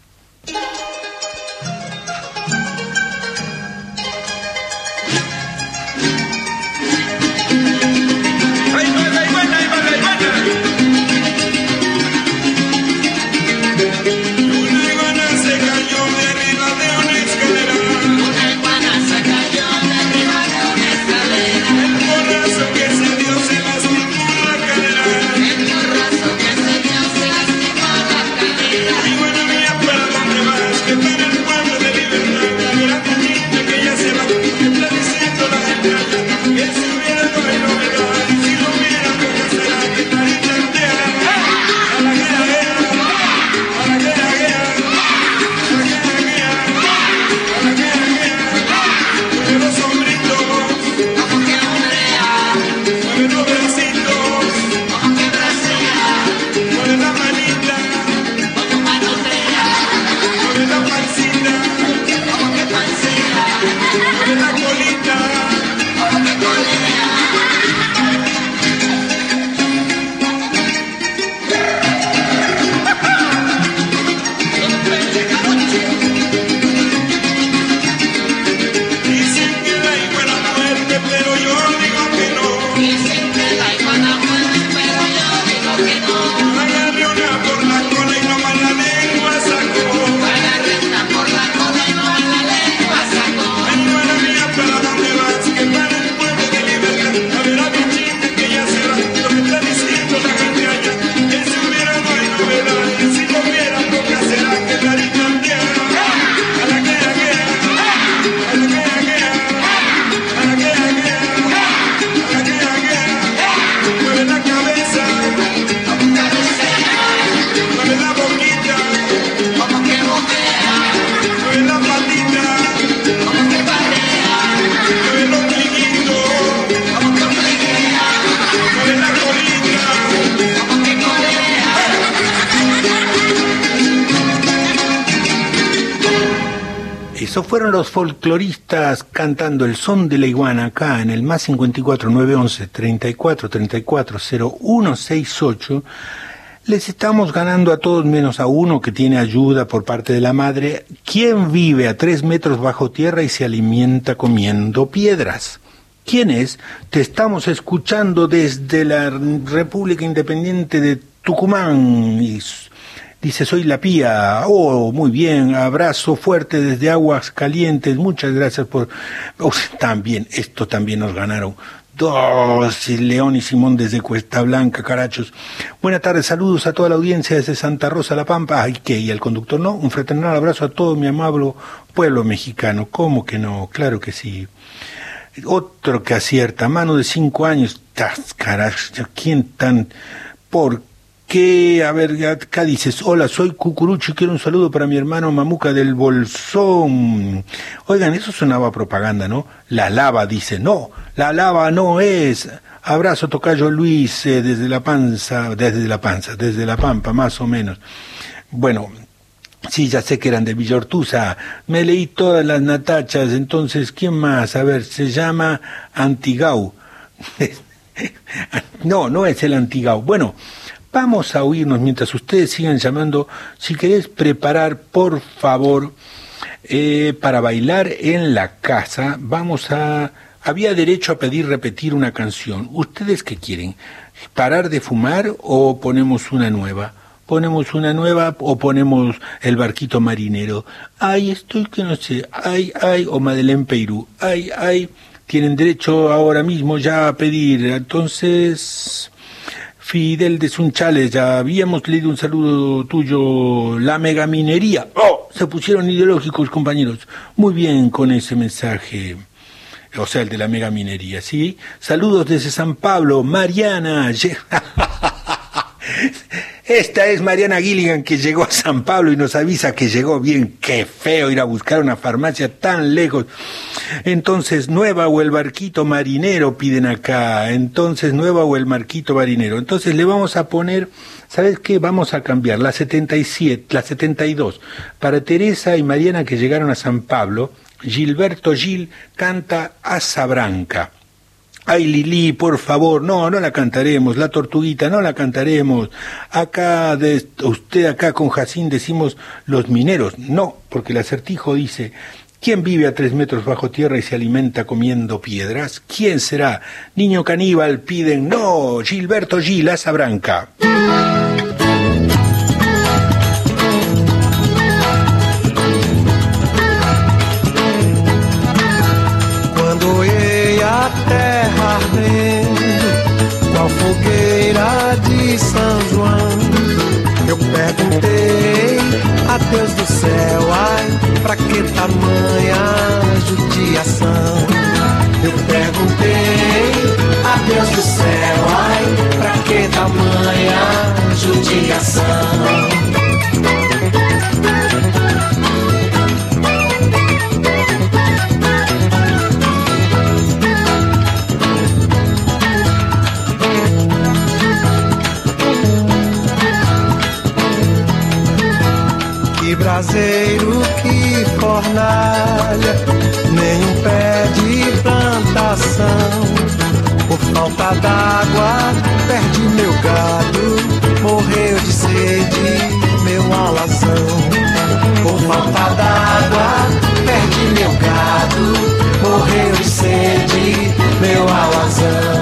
Esos fueron los folcloristas cantando el son de la iguana acá en el más 54 911 34 34 0168. Les estamos ganando a todos menos a uno que tiene ayuda por parte de la madre. ¿Quién vive a tres metros bajo tierra y se alimenta comiendo piedras? ¿Quién es? Te estamos escuchando desde la República Independiente de Tucumán. Y dice, soy la pía. Oh, muy bien. Abrazo fuerte desde Aguas Calientes. Muchas gracias por... También, esto también nos ganaron. Dos, León y Simón desde Cuesta Blanca, Carachos. Buenas tardes, saludos a toda la audiencia desde Santa Rosa, La Pampa. Ay, ¿qué? ¿Y al conductor no? Un fraternal abrazo a todo mi amable pueblo mexicano. ¿Cómo que no? Claro que sí. Otro que acierta, mano de cinco años. Tas, ¿quién tan? ¿Por qué? A ver, acá dices, hola, soy Cucurucho y quiero un saludo para mi hermano Mamuca del Bolsón. Oigan, eso sonaba propaganda, ¿no? La lava dice, no, la lava no es. Abrazo, tocayo Luis, eh, desde la panza, desde la panza, desde la pampa, más o menos. Bueno, Sí, ya sé que eran de Villortuza. Me leí todas las natachas. Entonces, ¿quién más? A ver, se llama Antigau. no, no es el Antigau. Bueno, vamos a oírnos mientras ustedes sigan llamando. Si querés preparar, por favor, eh, para bailar en la casa, vamos a... Había derecho a pedir repetir una canción. ¿Ustedes qué quieren? ¿Parar de fumar o ponemos una nueva? ponemos una nueva o ponemos el barquito marinero. Ay, estoy que no sé. Ay, ay, o Madeleine Peirú. Ay, ay, tienen derecho ahora mismo ya a pedir. Entonces, Fidel de Sunchales, ya habíamos leído un saludo tuyo, la megaminería. Oh, se pusieron ideológicos, compañeros. Muy bien con ese mensaje. O sea, el de la megaminería, ¿sí? Saludos desde San Pablo, Mariana. Esta es Mariana Gilligan que llegó a San Pablo y nos avisa que llegó bien. Qué feo ir a buscar una farmacia tan lejos. Entonces, Nueva o el barquito marinero piden acá. Entonces, Nueva o el marquito marinero. Entonces, le vamos a poner, ¿sabes qué? Vamos a cambiar la 77, la 72. Para Teresa y Mariana que llegaron a San Pablo, Gilberto Gil canta Asa Branca. Ay, Lili, por favor, no, no la cantaremos. La tortuguita, no la cantaremos. Acá, de, usted acá con Jacín decimos los mineros. No, porque el acertijo dice, ¿quién vive a tres metros bajo tierra y se alimenta comiendo piedras? ¿Quién será? Niño caníbal, piden, no, Gilberto Gil, asa branca. Eu perguntei a Deus do céu, ai, pra que tamanha judiação? Eu perguntei a Deus do céu, ai, pra que tamanha judiação? Que braseiro, que fornalha, nenhum pé de plantação. Por falta d'água, perdi meu gado, morreu de sede, meu alazão. Por falta d'água, perdi meu gado, morreu de sede, meu alazão.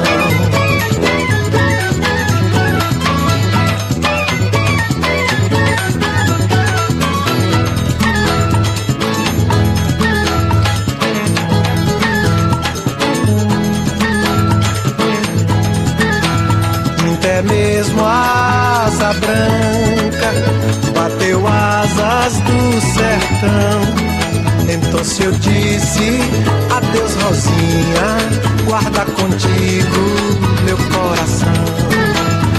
Rosinha, guarda contigo meu coração.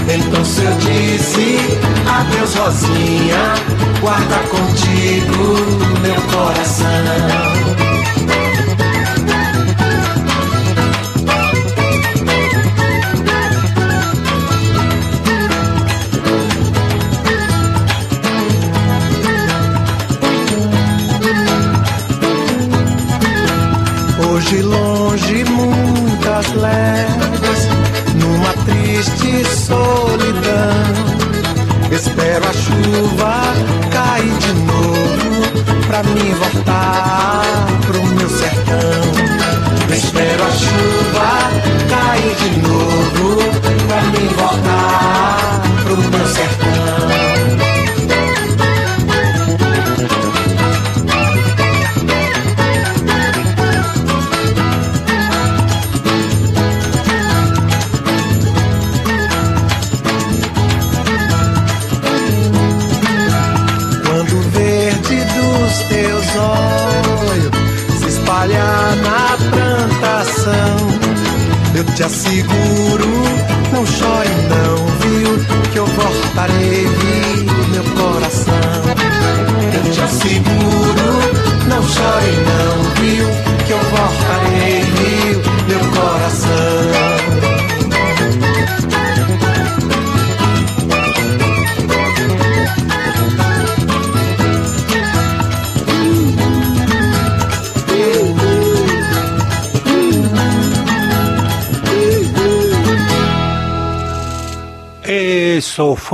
Então se eu disse adeus Rosinha, guarda contigo meu coração.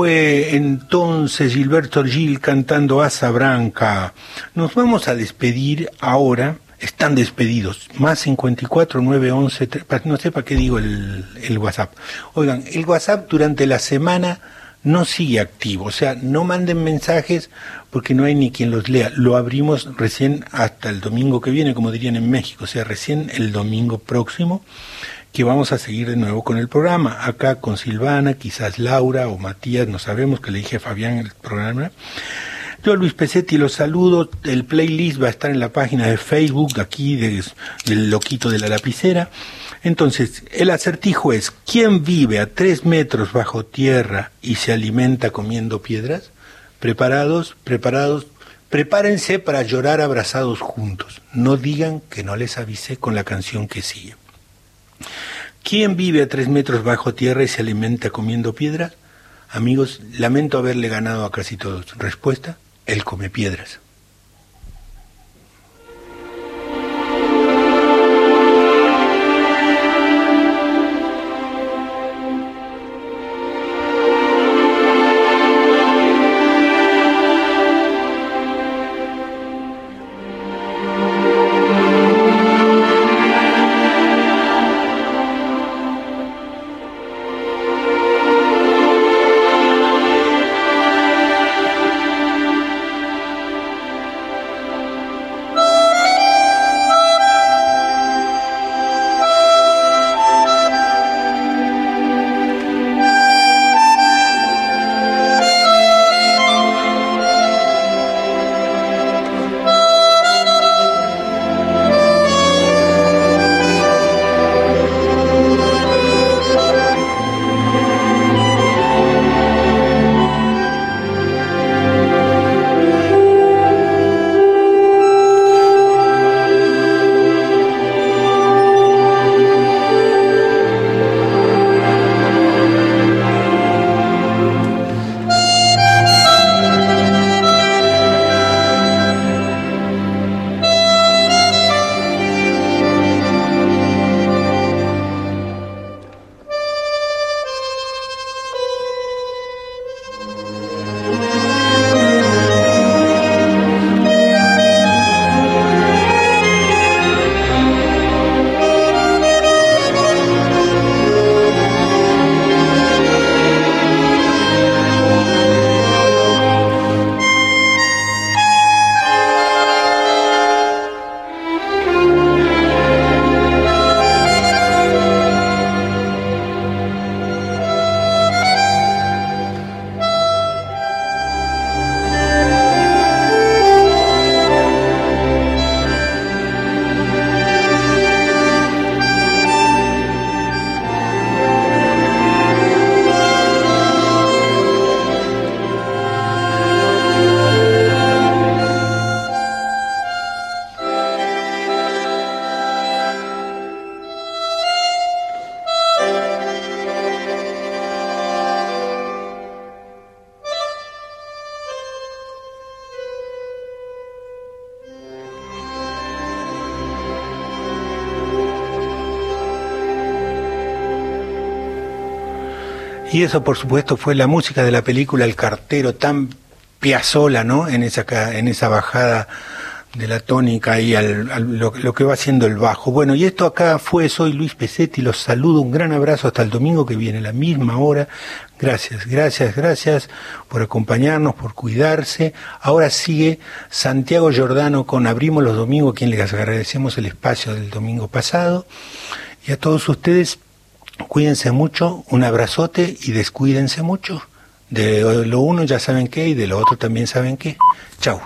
Fue entonces Gilberto Gil cantando Asa Branca. Nos vamos a despedir ahora. Están despedidos. Más 54 911. tre- pa- No sé para qué digo el, el WhatsApp. Oigan, el WhatsApp durante la semana no sigue activo. O sea, no manden mensajes porque no hay ni quien los lea. Lo abrimos recién hasta el domingo que viene, como dirían en México. O sea, recién el domingo próximo que vamos a seguir de nuevo con el programa. Acá con Silvana, quizás Laura o Matías, no sabemos, que le dije a Fabián el programa. Yo, Luis Pesetti, los saludo. El playlist va a estar en la página de Facebook, aquí de- del loquito de la lapicera. Entonces, el acertijo es, ¿quién vive a tres metros bajo tierra y se alimenta comiendo piedras? Preparados, preparados, prepárense para llorar abrazados juntos. No digan que no les avisé con la canción que sigue. ¿Quién vive a tres metros bajo tierra y se alimenta comiendo piedras? Amigos, lamento haberle ganado a casi todos. Respuesta, él come piedras. Y eso, por supuesto, fue la música de la película El cartero, tan piazola, ¿no? En esa, en esa bajada de la tónica y al, lo, que va haciendo el bajo. Bueno, y esto acá fue, soy Luis Pesetti, los saludo, un gran abrazo hasta el domingo que viene, la misma hora. Gracias, gracias, gracias por acompañarnos, por cuidarse. Ahora sigue Santiago Giordano con Abrimos los Domingos, a quien les agradecemos el espacio del domingo pasado. Y a todos ustedes, cuídense mucho, un abrazote y descuídense mucho. De lo uno ya saben qué y de lo otro también saben qué. Chau.